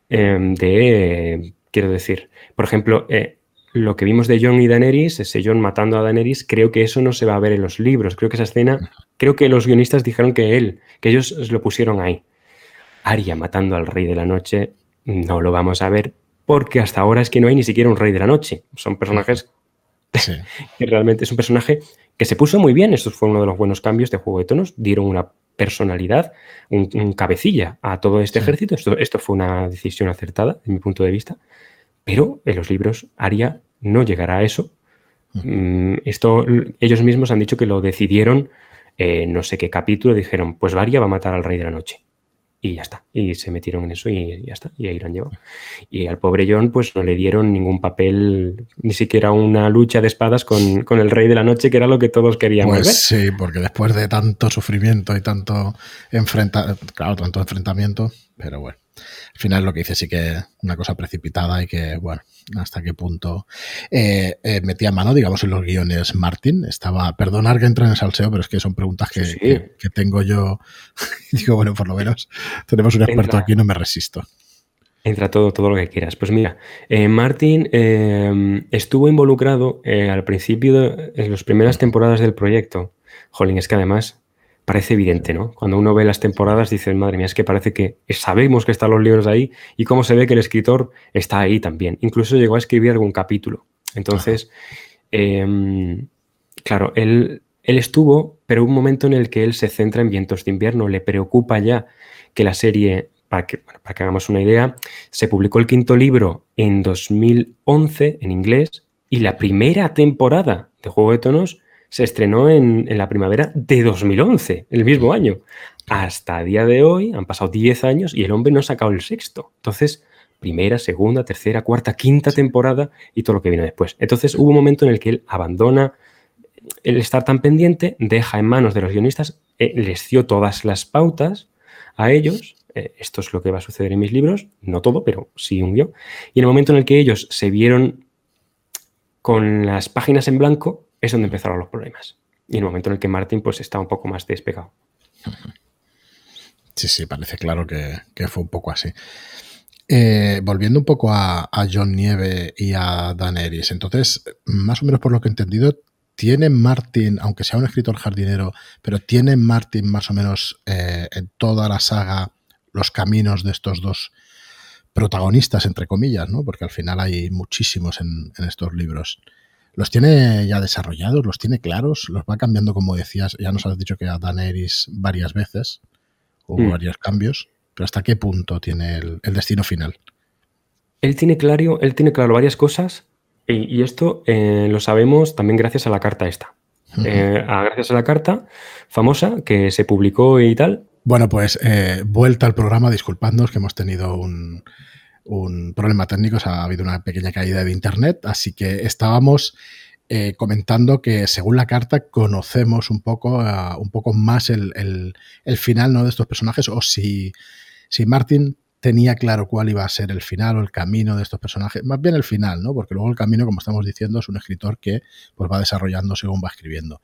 em, de, quiero decir, por ejemplo, eh, lo que vimos de John y Daenerys, ese John matando a Daenerys, creo que eso no se va a ver en los libros. Creo que esa escena, creo que los guionistas dijeron que él, que ellos lo pusieron ahí. Arya matando al Rey de la Noche, no lo vamos a ver, porque hasta ahora es que no hay ni siquiera un Rey de la Noche. Son personajes que realmente es un personaje que se puso muy bien. Esto fue uno de los buenos cambios de Juego de Tonos. Dieron una personalidad, un, cabecilla a todo este ejército. Esto, esto fue una decisión acertada, en mi punto de vista. Pero en los libros, Aria no llegará a eso. Mm, esto, ellos mismos han dicho que lo decidieron, no sé qué capítulo, dijeron, pues Varia va a matar al rey de la noche. Y ya está. Y se metieron en eso y ya está. Y ahí lo han llevado. Y al pobre John, pues no le dieron ningún papel, ni siquiera una lucha de espadas con, el rey de la noche, que era lo que todos queríamos pues Sí, porque después de tanto sufrimiento y tanto enfrenta claro, tanto enfrentamiento, pero bueno. Al final lo que dice sí que una cosa precipitada y que, bueno, hasta qué punto eh, eh, metía mano, digamos, en los guiones Martin. Estaba, perdonar que entre en el salseo, pero es que son preguntas que, que, tengo yo. digo, bueno, por lo menos tenemos un experto aquí, no me resisto. Entra todo, todo lo que quieras. Pues mira, eh, Martin estuvo involucrado al principio, en las primeras temporadas del proyecto. Jolín, es que además parece evidente, ¿no? Cuando uno ve las temporadas dice, madre mía, es que parece que sabemos que están los libros ahí y cómo se ve que el escritor está ahí también. Incluso llegó a escribir algún capítulo. Entonces, em, claro, él, él estuvo, pero un momento en el que él se centra en vientos de invierno, le preocupa ya que la serie, para que, para que hagamos una idea, se publicó el quinto libro en 2011 en inglés y la primera temporada de Juego de Tonos se estrenó en, la primavera de 2011, el mismo año. Hasta día de hoy han pasado 10 años y el hombre no ha sacado el sexto. Entonces, primera, segunda, tercera, cuarta, quinta temporada y todo lo que viene después. Entonces, hubo un momento en el que él abandona el estar tan pendiente, deja en manos de los guionistas, eh, les dio todas las pautas a ellos. Eh, esto es lo que va a suceder en mis libros, no todo, pero sí un guion. Y en el momento en el que ellos se vieron con las páginas en blanco, es donde empezaron los problemas. Y el momento en el que Martin pues está un poco más despegado. Sí, sí, parece claro que, fue un poco así. Eh, volviendo un poco a, John Nieve y a Daenerys, entonces, más o menos por lo que he entendido, ¿tiene Martin, aunque sea un escritor jardinero, pero tiene Martin más o menos eh, en toda la saga los caminos de estos dos protagonistas, entre comillas, ¿no? Porque al final hay muchísimos en estos libros. ¿Los tiene ya desarrollados? ¿Los tiene claros? ¿Los va cambiando, como decías? Ya nos has dicho que a Daenerys varias veces hubo mm. varios cambios, pero ¿hasta qué punto tiene el, destino final? Él tiene claro, él tiene claro varias cosas y, esto eh, lo sabemos también gracias a la carta esta. Eh, gracias a la carta famosa que se publicó y tal. Bueno, pues eh, vuelta al programa, disculpadnos que hemos tenido un, problema técnico, ha habido una pequeña caída de internet, así que estábamos comentando que según la carta conocemos un poco, un poco más el, final ¿no? de estos personajes o si, si Martin tenía claro cuál iba a ser el final o el camino de estos personajes, más bien el final, ¿no? Porque luego el camino, como estamos diciendo, es un escritor que pues, va desarrollando según va escribiendo.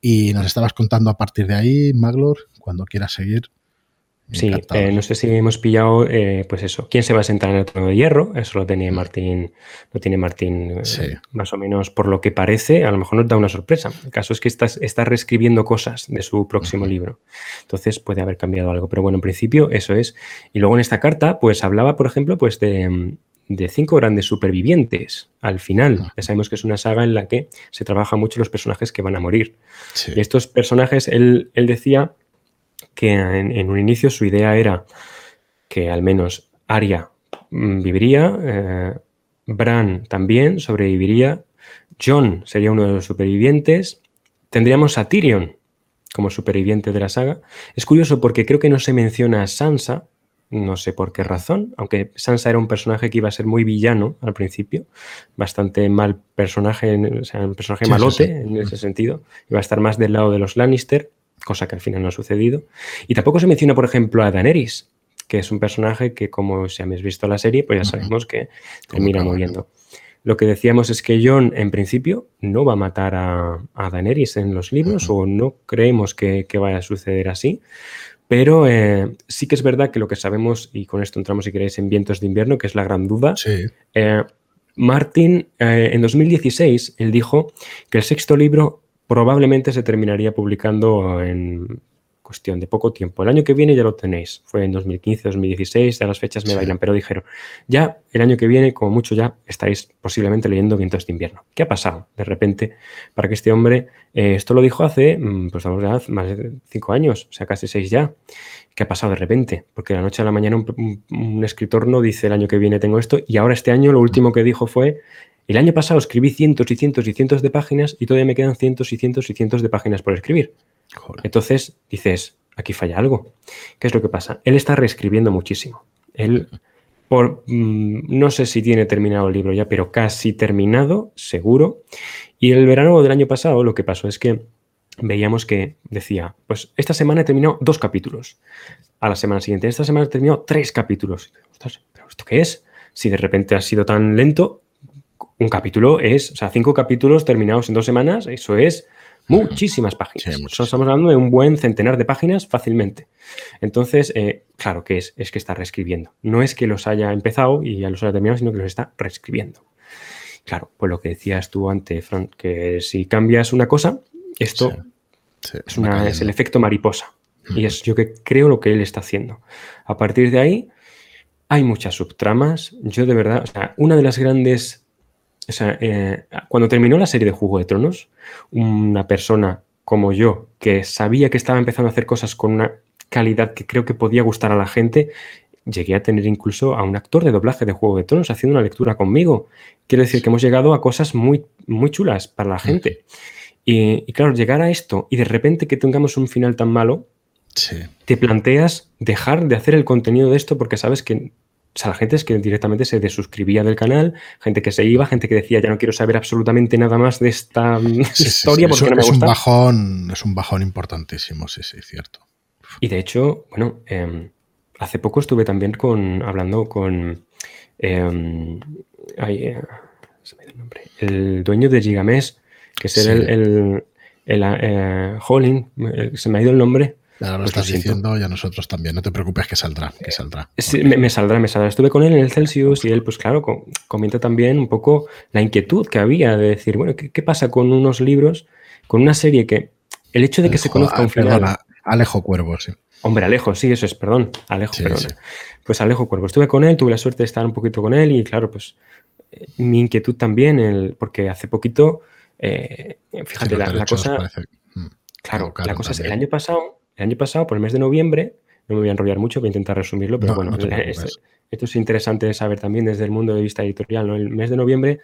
Y nos estabas contando a partir de ahí, Maglor, cuando quieras seguir. Sí, eh, no sé si hemos pillado, eh, pues eso, ¿quién se va a sentar en el trono de hierro? Eso lo tiene mm. Martín, lo tiene Martín eh, más o menos por lo que parece, a lo mejor nos da una sorpresa. El caso es que está, está reescribiendo cosas de su próximo libro, entonces puede haber cambiado algo, pero bueno, en principio eso es. Y luego en esta carta, pues hablaba, por ejemplo, pues de, cinco grandes supervivientes al final. Ya sabemos que es una saga en la que se trabaja mucho los personajes que van a morir. Y estos personajes, él, él decía que en, un inicio su idea era que al menos Arya mm, viviría, eh, Bran también sobreviviría, John sería uno de los supervivientes, tendríamos a Tyrion como superviviente de la saga. Es curioso porque creo que no se menciona a Sansa, no sé por qué razón, aunque Sansa era un personaje que iba a ser muy villano al principio, bastante mal personaje, o sea, un personaje malote en ese sentido, iba a estar más del lado de los Lannister cosa que al final no ha sucedido. Y tampoco se menciona, por ejemplo, a Daenerys, que es un personaje que, como si habéis visto la serie, pues ya sabemos que termina muriendo. Lo que decíamos es que John, en principio, no va a matar a, Daenerys en los libros, o no creemos que, vaya a suceder así. Pero eh, sí que es verdad que lo que sabemos, y con esto entramos, si queréis, en Vientos de Invierno, que es la gran duda. Eh, Martin, eh, en 2016, él dijo que el sexto libro probablemente se terminaría publicando en cuestión de poco tiempo. El año que viene ya lo tenéis. Fue en 2015, 2016, ya las fechas me bailan, pero dijeron, ya el año que viene, como mucho ya, estáis posiblemente leyendo Vientos de invierno. ¿Qué ha pasado de repente para que este hombre, eh, esto lo dijo hace, mm, pues más de cinco años, o sea, casi seis ya. ¿Qué ha pasado de repente? Porque de la noche a la mañana un escritor no dice el año que viene tengo esto y ahora este año lo último que dijo fue el año pasado escribí cientos y cientos y cientos de páginas y todavía me quedan cientos y cientos y cientos de páginas por escribir. Entonces dices, aquí falla algo. ¿Qué es lo que pasa? Él está reescribiendo muchísimo. Él, por, mm, no sé si tiene terminado el libro ya, pero casi terminado, seguro. Y el verano del año pasado lo que pasó es que veíamos que decía, pues esta semana he terminado dos capítulos. A la semana siguiente, esta semana he terminado tres capítulos. ¿pero esto qué es? Si de repente ha sido tan lento, un capítulo es, o sea, cinco capítulos terminados en dos semanas, eso es muchísimas páginas. Estamos hablando de un buen centenar de páginas fácilmente. Entonces, eh, claro que es, es que está reescribiendo. No es que los haya empezado y ya los haya terminado, sino que los está reescribiendo. Claro, pues lo que decías tú antes, Frank, que si cambias una cosa, esto es, una, es, el efecto mariposa. Y es yo que creo lo que él está haciendo. A partir de ahí, hay muchas subtramas. Yo de verdad, o sea, una de las grandes o sea, eh, cuando terminó la serie de Juego de Tronos, una persona como yo, que sabía que estaba empezando a hacer cosas con una calidad que creo que podía gustar a la gente, llegué a tener incluso a un actor de doblaje de Juego de Tronos haciendo una lectura conmigo. Quiero decir que hemos llegado a cosas muy, muy chulas para la gente. Y, claro, llegar a esto y de repente que tengamos un final tan malo, te planteas dejar de hacer el contenido de esto porque sabes que o sea, la gente es que directamente se desuscribía del canal, gente que se iba, gente que decía ya no quiero saber absolutamente nada más de esta historia porque no me es Un bajón, es un bajón importantísimo, sí, sí, cierto. Y de hecho, bueno, em, hace poco estuve también con, hablando con em, eh, el, nombre, el dueño de Gigamesh, que es el, el, el eh, Holling, se me ha ido el nombre. Ahora lo pues estás diciendo y a nosotros también. No te preocupes que saldrá, que saldrá. Sí, me, saldrá, me saldrá. Estuve con él en el Celsius y él, pues claro, comenta también un poco la inquietud que había de decir, bueno, ¿qué, pasa con unos libros, con una serie que el hecho de que se conozca un final... Alejo Cuervo, sí. Hombre, Alejo, sí, eso es, perdón. Alejo, perdón. Pues Alejo Cuervo. Estuve con él, tuve la suerte de estar un poquito con él y claro, pues eh, mi inquietud también, el, porque hace poquito, eh, fíjate, la, cosa... Mm, claro, la cosa es, el año pasado el año pasado, por el mes de noviembre, no me voy a enrollar mucho, voy a intentar resumirlo, pero bueno, esto, es interesante de saber también desde el mundo de vista editorial. ¿no? El mes de noviembre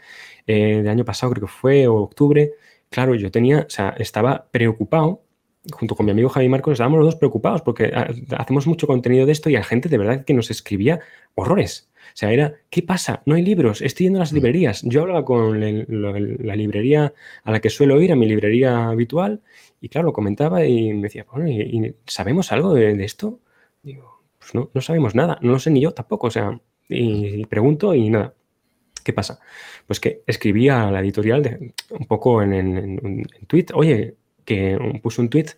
eh, del año pasado, creo que fue, o octubre, claro, yo tenía, o sea, estaba preocupado junto con mi amigo Javi Marcos, estábamos los dos preocupados porque ah, hacemos mucho contenido de esto y hay gente de verdad que nos escribía horrores. O sea, era, ¿qué pasa? No hay libros, estoy yendo a las mm. librerías. Yo hablaba con la librería a la que suelo ir, a mi librería habitual, y claro, comentaba y me decía, ¿y, sabemos algo de, esto? Digo, pues no, no sabemos nada, no lo sé ni yo tampoco, o sea, y, pregunto y nada. ¿Qué pasa? Pues que escribía a la editorial de, un poco en, en, tweet, oye, que puso un tweet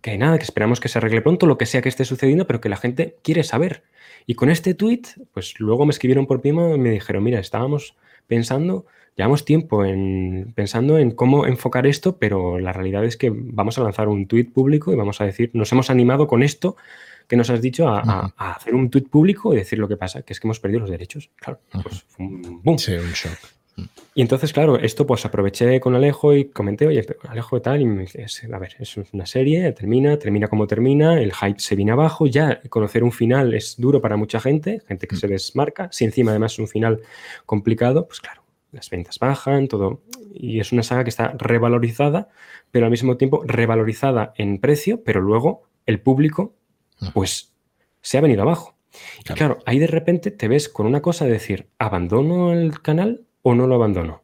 que nada, que esperamos que se arregle pronto, lo que sea que esté sucediendo, pero que la gente quiere saber. Y con este tweet, pues luego me escribieron por prima y me dijeron, mira, estábamos pensando, llevamos tiempo en, pensando en cómo enfocar esto, pero la realidad es que vamos a lanzar un tweet público y vamos a decir, nos hemos animado con esto que nos has dicho a, hacer un tweet público y decir lo que pasa, que es que hemos perdido los derechos. Claro, pues fue un boom. Sí, un shock. Y entonces, claro, esto pues aproveché con Alejo y comenté, oye, Alejo tal, y me dice, a ver, es una serie, termina, termina como termina, el hype se viene abajo, ya conocer un final es duro para mucha gente, gente que se desmarca, si encima además es un final complicado, pues claro, las ventas bajan, todo, y es una saga que está revalorizada, pero al mismo tiempo revalorizada en precio, pero luego el público, pues, se ha venido abajo. Y claro, ahí de repente te ves con una cosa de decir, abandono el canal o no lo abandono.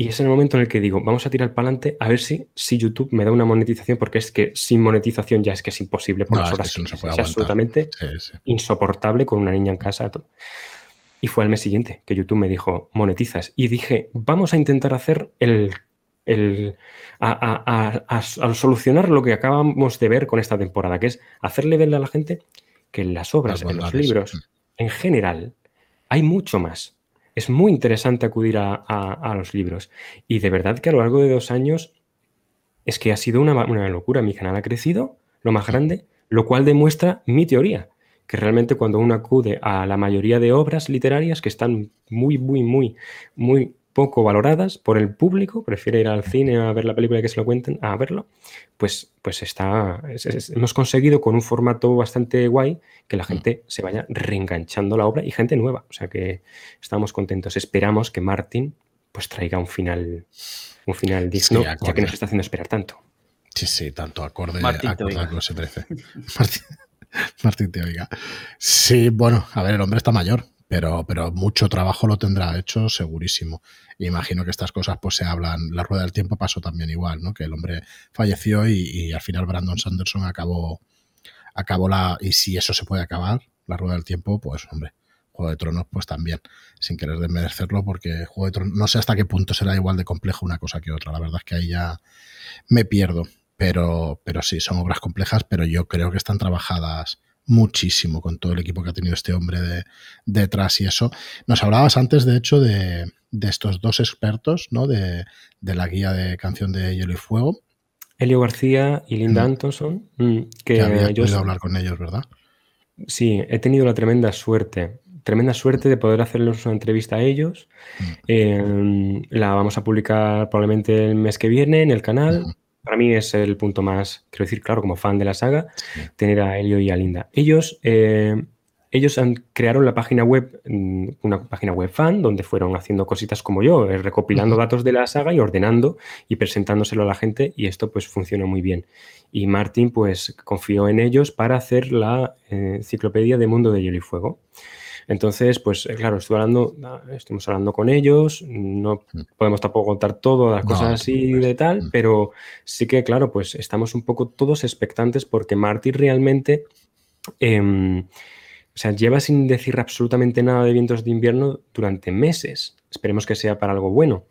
Y es en el momento en el que digo, vamos a tirar para adelante a ver si, si YouTube me da una monetización, porque es que sin monetización ya es que es imposible por las horas. Es, absolutamente insoportable con una niña en casa. Y fue al mes siguiente que YouTube me dijo, monetizas. Y dije, vamos a intentar hacer el. el a, solucionar lo que acabamos de ver con esta temporada, que es hacerle ver a la gente que en las obras, en los libros, en general, hay mucho más es muy interesante acudir a, los libros. Y de verdad que a lo largo de dos años es que ha sido una, locura. Mi canal ha crecido, lo más grande, lo cual demuestra mi teoría, que realmente cuando uno acude a la mayoría de obras literarias que están muy, muy, muy, muy poco valoradas por el público, prefiere ir al cine a ver la película que se lo cuenten, a verlo, pues, pues está, hemos conseguido con un formato bastante guay que la mm. gente se vaya reenganchando la obra y gente nueva. O sea que estamos contentos. Esperamos que Martin pues traiga un final, un final digno, ya que nos está haciendo esperar tanto. Sí, sí, tanto acorde, Martín acorde a lo se merece. Martín, Martín te oiga. Sí, bueno, a ver, el hombre está mayor, pero, pero mucho trabajo lo tendrá hecho segurísimo. Imagino que estas cosas pues se hablan, la rueda del tiempo pasó también igual, ¿no? Que el hombre falleció y, al final Brandon Sanderson acabó, acabó la, y si eso se puede acabar, la rueda del tiempo, pues hombre, Juego de Tronos pues también, sin querer desmerecerlo, porque Juego de Tronos, no sé hasta qué punto será igual de complejo una cosa que otra, la verdad es que ahí ya me pierdo, pero, pero sí, son obras complejas, pero yo creo que están trabajadas muchísimo con todo el equipo que ha tenido este hombre de, detrás y eso. Nos hablabas antes, de hecho, de, estos dos expertos, ¿no? De, la guía de canción de Hielo y Fuego. Elio García y Linda mm. Antonson. Mm, que, que había podido hablar con ellos, ¿verdad? Sí, he tenido la tremenda suerte, tremenda suerte de poder hacerles una entrevista a ellos. Mm. Eh, la vamos a publicar probablemente el mes que viene en el canal para mí es el punto más, quiero decir, claro, como fan de la saga, tener a Elio y a Linda. Ellos, eh, ellos han, crearon la página web, mm, una página web fan, donde fueron haciendo cositas como yo, eh, recopilando datos de la saga y ordenando y presentándoselo a la gente, y esto pues funciona muy bien. Y Martin pues confió en ellos para hacer la eh, enciclopedia de Mundo de Hielo y Fuego. Entonces, pues eh, claro, estoy hablando, estuvimos hablando con ellos, no mm. podemos tampoco contar todo, las cosas así de tal, mm. pero sí que, claro, pues estamos un poco todos expectantes porque Marty realmente, em, o sea, lleva sin decir absolutamente nada de vientos de invierno durante meses. Esperemos que sea para algo bueno.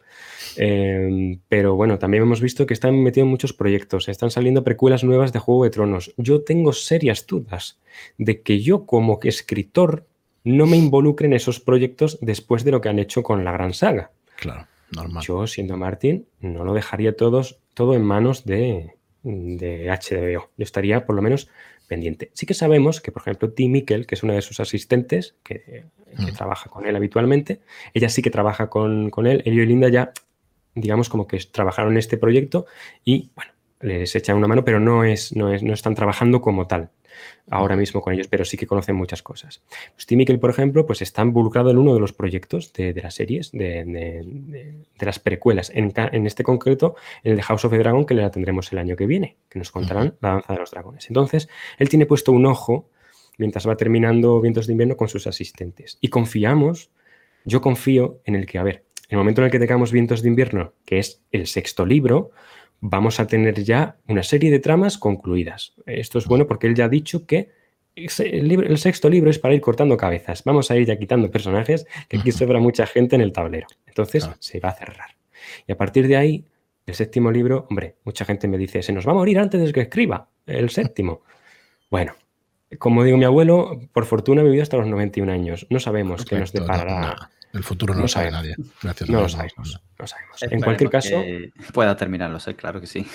Em, pero bueno, también hemos visto que están metidos en muchos proyectos, están saliendo precuelas nuevas de Juego de Tronos. Yo tengo serias dudas de que yo como escritor no me involucre en esos proyectos después de lo que han hecho con la gran saga. Claro, normal. Yo, siendo Martín, no lo dejaría todos, todo en manos de, de HBO. Yo estaría por lo menos pendiente. Sí que sabemos que, por ejemplo, Tim Mikkel, que es una de sus asistentes, que, mm. trabaja con él habitualmente, ella sí que trabaja con, con él. Elio y Linda ya, digamos, como que trabajaron en este proyecto y, bueno, les echan una mano, pero no, es, no, es, no están trabajando como tal. Ahora mismo con ellos, pero sí que conocen muchas cosas. Pues Tim Mikkel, por ejemplo, pues está involucrado en uno de los proyectos de, las series, de, las precuelas. En, este concreto, el de House of the Dragon, que la tendremos el año que viene, que nos contarán la danza de los dragones. Entonces, él tiene puesto un ojo mientras va terminando Vientos de Invierno con sus asistentes. Y confiamos, yo confío en el que, a ver, el momento en el que tengamos Vientos de Invierno, que es el sexto libro, vamos a tener ya una serie de tramas concluidas. Esto es bueno porque él ya ha dicho que el, sexto libro es para ir cortando cabezas. Vamos a ir ya quitando personajes que aquí sobra mucha gente en el tablero. Entonces se va a cerrar. Y a partir de ahí, el séptimo libro, hombre, mucha gente me dice, se nos va a morir antes de que escriba el séptimo. Bueno, como digo mi abuelo, por fortuna ha vivido hasta los 91 años. No sabemos qué nos deparará. El futuro no, lo sabe nadie. no, lo sabemos, En cualquier caso. Pueda terminarlo, sé, claro que sí.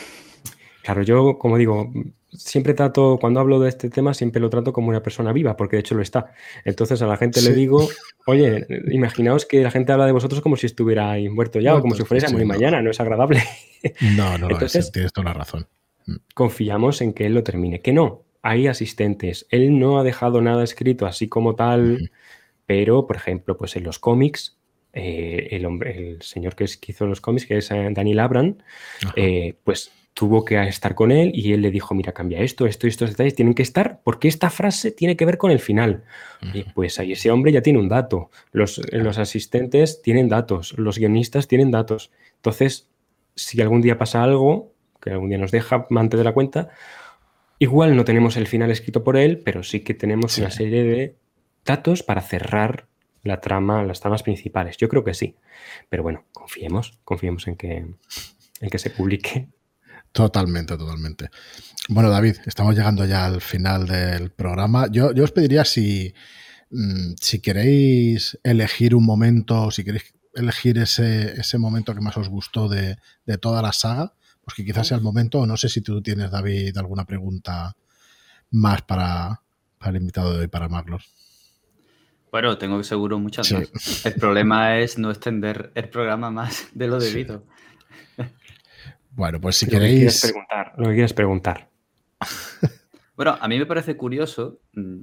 Claro, yo, como digo, siempre trato, cuando hablo de este tema, siempre lo trato como una persona viva, porque de hecho lo está. Entonces a la gente le digo, oye, imaginaos que la gente habla de vosotros como si estuvierais muerto ya o como si fuerais a morir mañana, no es agradable. No, no, Entonces, tienes toda la razón. Mm. Confiamos en que él lo termine. Que no, hay asistentes. Él no ha dejado nada escrito así como tal. Pero, por ejemplo, pues en los cómics, eh, el, hombre, el señor que, hizo los cómics, que es eh, Daniel Abram, eh, pues tuvo que estar con él y él le dijo, mira, cambia esto, esto y estos detalles. Tienen que estar porque esta frase tiene que ver con el final. Y pues ahí ese hombre ya tiene un dato, los, los, asistentes tienen datos, los guionistas tienen datos. Entonces, si algún día pasa algo, que algún día nos deja antes de la cuenta, igual no tenemos el final escrito por él, pero sí que tenemos una serie de datos para cerrar la trama, las tramas principales. Yo creo que sí. Pero bueno, confiemos, confiemos en que, en que se publique. Totalmente, totalmente. Bueno, David, estamos llegando ya al final del programa. Yo, os pediría si, mm, si queréis elegir un momento, si queréis elegir ese, ese momento que más os gustó de, toda la saga, pues que quizás sea el momento, no sé si tú tienes, David, alguna pregunta más para, para el invitado de hoy, para Marlos. Bueno, tengo seguro muchas más. El problema es no extender el programa más de lo debido. Bueno, pues si queréis. preguntar, lo que quieres preguntar. Bueno, a mí me parece curioso mm,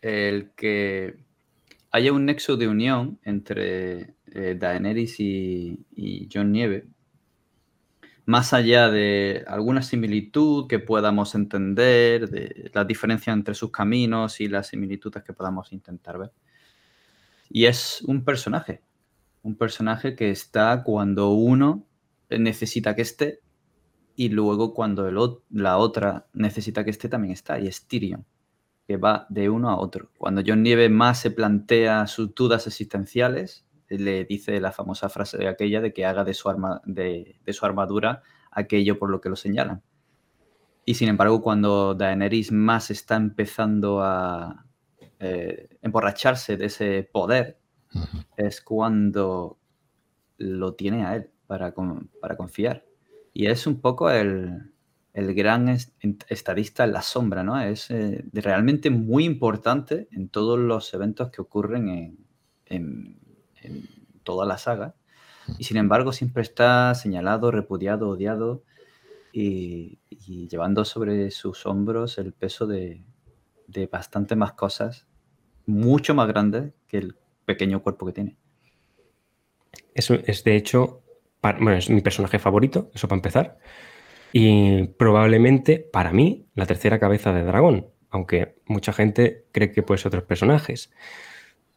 el que haya un nexo de unión entre eh, Daenerys y, y John Nieve, más allá de alguna similitud que podamos entender, de la diferencia entre sus caminos y las similitudes que podamos intentar ver. Y es un personaje, un personaje que está cuando uno necesita que esté y luego cuando la otra necesita que esté también está, y es Tyrion, que va de uno a otro. Cuando John Nieve más se plantea sus dudas existenciales, le dice la famosa frase de aquella de que haga de su, arma, de, su armadura aquello por lo que lo señalan. Y sin embargo, cuando Daenerys más está empezando a eh, emborracharse de ese poder, es cuando lo tiene a él para, para confiar. Y es un poco el, gran estadista en la sombra, ¿no? Es eh, realmente muy importante en todos los eventos que ocurren en en toda la saga. Y sin embargo siempre está señalado, repudiado, odiado y, llevando sobre sus hombros el peso de, de bastante más cosas, mucho más grandes que el pequeño cuerpo que tiene. Eso es de hecho, bueno, es mi personaje favorito, eso para empezar. Y probablemente para mí la tercera cabeza de dragón, aunque mucha gente cree que puede ser otros personajes.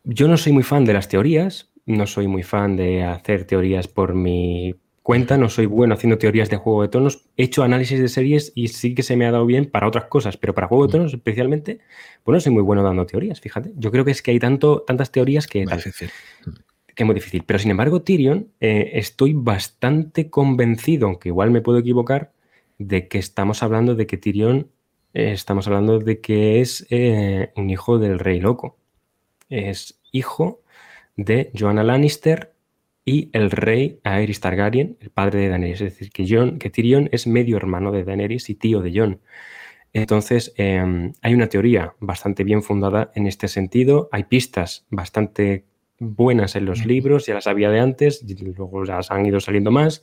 Yo no soy muy fan de las teorías, no soy muy fan de hacer teorías por mi cuenta, no soy bueno haciendo teorías de Juego de Tronos. He hecho análisis de series y sí que se me ha dado bien para otras cosas, pero para Juego de Tronos especialmente, pues no soy muy bueno dando teorías, fíjate. Yo creo que es que hay tanto, tantas teorías que, que es muy difícil. Pero sin embargo, Tyrion, eh, estoy bastante convencido, aunque igual me puedo equivocar, de que estamos hablando de que Tyrion, eh, estamos hablando de que es eh, un hijo del rey loco. Es hijo de Joanna Lannister y el rey Aerys Targaryen, el padre de Daenerys. Es decir, que, Jon, que Tyrion es medio hermano de Daenerys y tío de Jon. Entonces, em, hay una teoría bastante bien fundada en este sentido. Hay pistas bastante buenas en los libros, ya las había de antes, y luego las han ido saliendo más.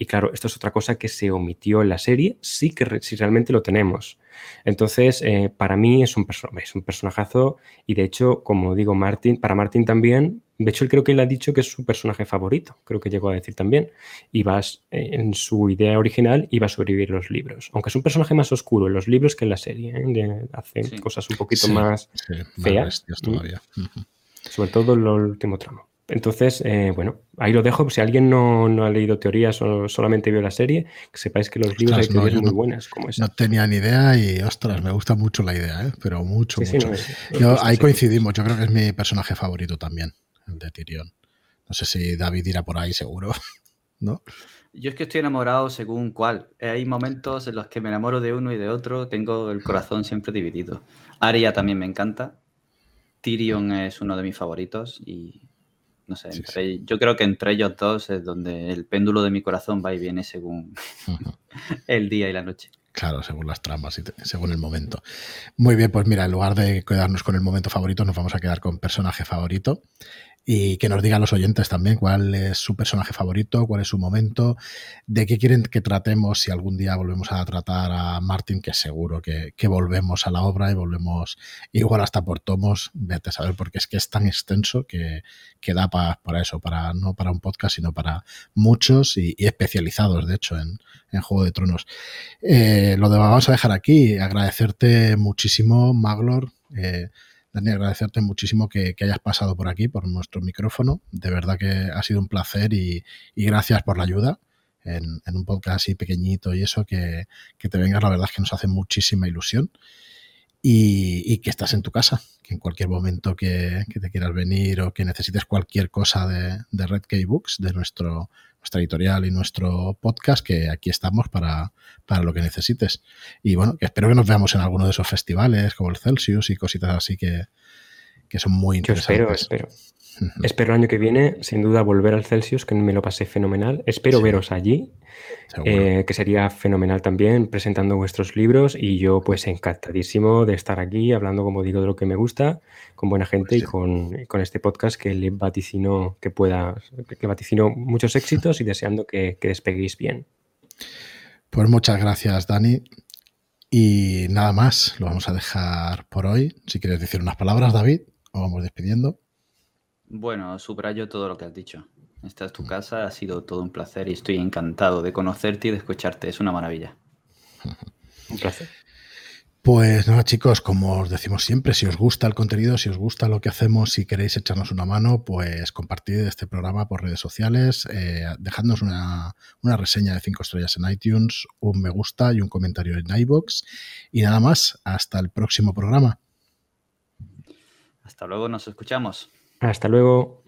Y claro, esto es otra cosa que se omitió en la serie, sí que si realmente lo tenemos. Entonces, eh, para mí es un, es un personajazo y de hecho, como digo, Martin, para Martin también, de hecho, él creo que él ha dicho que es su personaje favorito, creo que llegó a decir también. Y vas, eh, en su idea original, iba a sobrevivir los libros. Aunque es un personaje más oscuro en los libros que en la serie. ¿eh? Hace cosas un poquito más feas. todavía. Sobre todo en el último tramo. Entonces, eh, bueno, ahí lo dejo. Si alguien no, ha leído teorías o solamente vio la serie, que sepáis que los libros hay teorías muy buenas como No tenía ni idea y, ostras, me gusta mucho la idea, ¿eh? pero mucho, mucho. ahí coincidimos. Yo creo que es mi personaje favorito también, el de Tyrion. No sé si David irá por ahí, seguro, ¿no? Yo es que estoy enamorado según cuál. Hay momentos en los que me enamoro de uno y de otro. Tengo el corazón siempre dividido. Arya también me encanta. Tyrion es uno de mis favoritos y no sé, yo creo que entre ellos dos es donde el péndulo de mi corazón va y viene según el día y la noche. Claro, según las tramas y según el momento. Muy bien, pues mira, en lugar de quedarnos con el momento favorito, nos vamos a quedar con personaje favorito y que nos digan los oyentes también cuál es su personaje favorito, cuál es su momento, de qué quieren que tratemos si algún día volvemos a tratar a Martin, que seguro que, volvemos a la obra y volvemos igual hasta por tomos, vete a saber, porque es que es tan extenso que, que da para eso, para no para un podcast, sino para muchos y, especializados, de hecho, en, Juego de Tronos. Eh, lo vamos a dejar aquí, agradecerte muchísimo, Maglor. Eh, Dani, agradecerte muchísimo que, hayas pasado por aquí, por nuestro micrófono. De verdad que ha sido un placer y, gracias por la ayuda en, un podcast así pequeñito y eso, que, te vengas, la verdad es que nos hace muchísima ilusión. Y, que estás en tu casa, que en cualquier momento que, te quieras venir o que necesites cualquier cosa de, de Red Key Books, de nuestro nuestra editorial y nuestro podcast, que aquí estamos para, para lo que necesites. Y bueno, que espero que nos veamos en alguno de esos festivales, como el Celsius y cositas así que, que son muy interesantes. espero, espero. Espero el año que viene, sin duda, volver al Celsius, que me lo pasé fenomenal. Espero veros allí, eh, que sería fenomenal también, presentando vuestros libros. Y yo, pues, encantadísimo de estar aquí, hablando, como digo, de lo que me gusta, con buena gente y con, este podcast que le vaticino que pueda, que vaticino muchos éxitos y deseando que, que despeguéis bien. Pues muchas gracias, Dani. Y nada más, lo vamos a dejar por hoy. Si quieres decir unas palabras, David, o vamos despidiendo. Bueno, subrayo todo lo que has dicho. Esta es tu casa, ha sido todo un placer y estoy encantado de conocerte y de escucharte. Es una maravilla. Un placer. Pues nada, chicos, como os decimos siempre, si os gusta el contenido, si os gusta lo que hacemos, si queréis echarnos una mano, pues compartid este programa por redes sociales, eh, dejadnos una, una, reseña de 5 estrellas en iTunes, un me gusta y un comentario en iBox. Y nada más, hasta el próximo programa. Hasta luego, nos escuchamos. Hasta luego.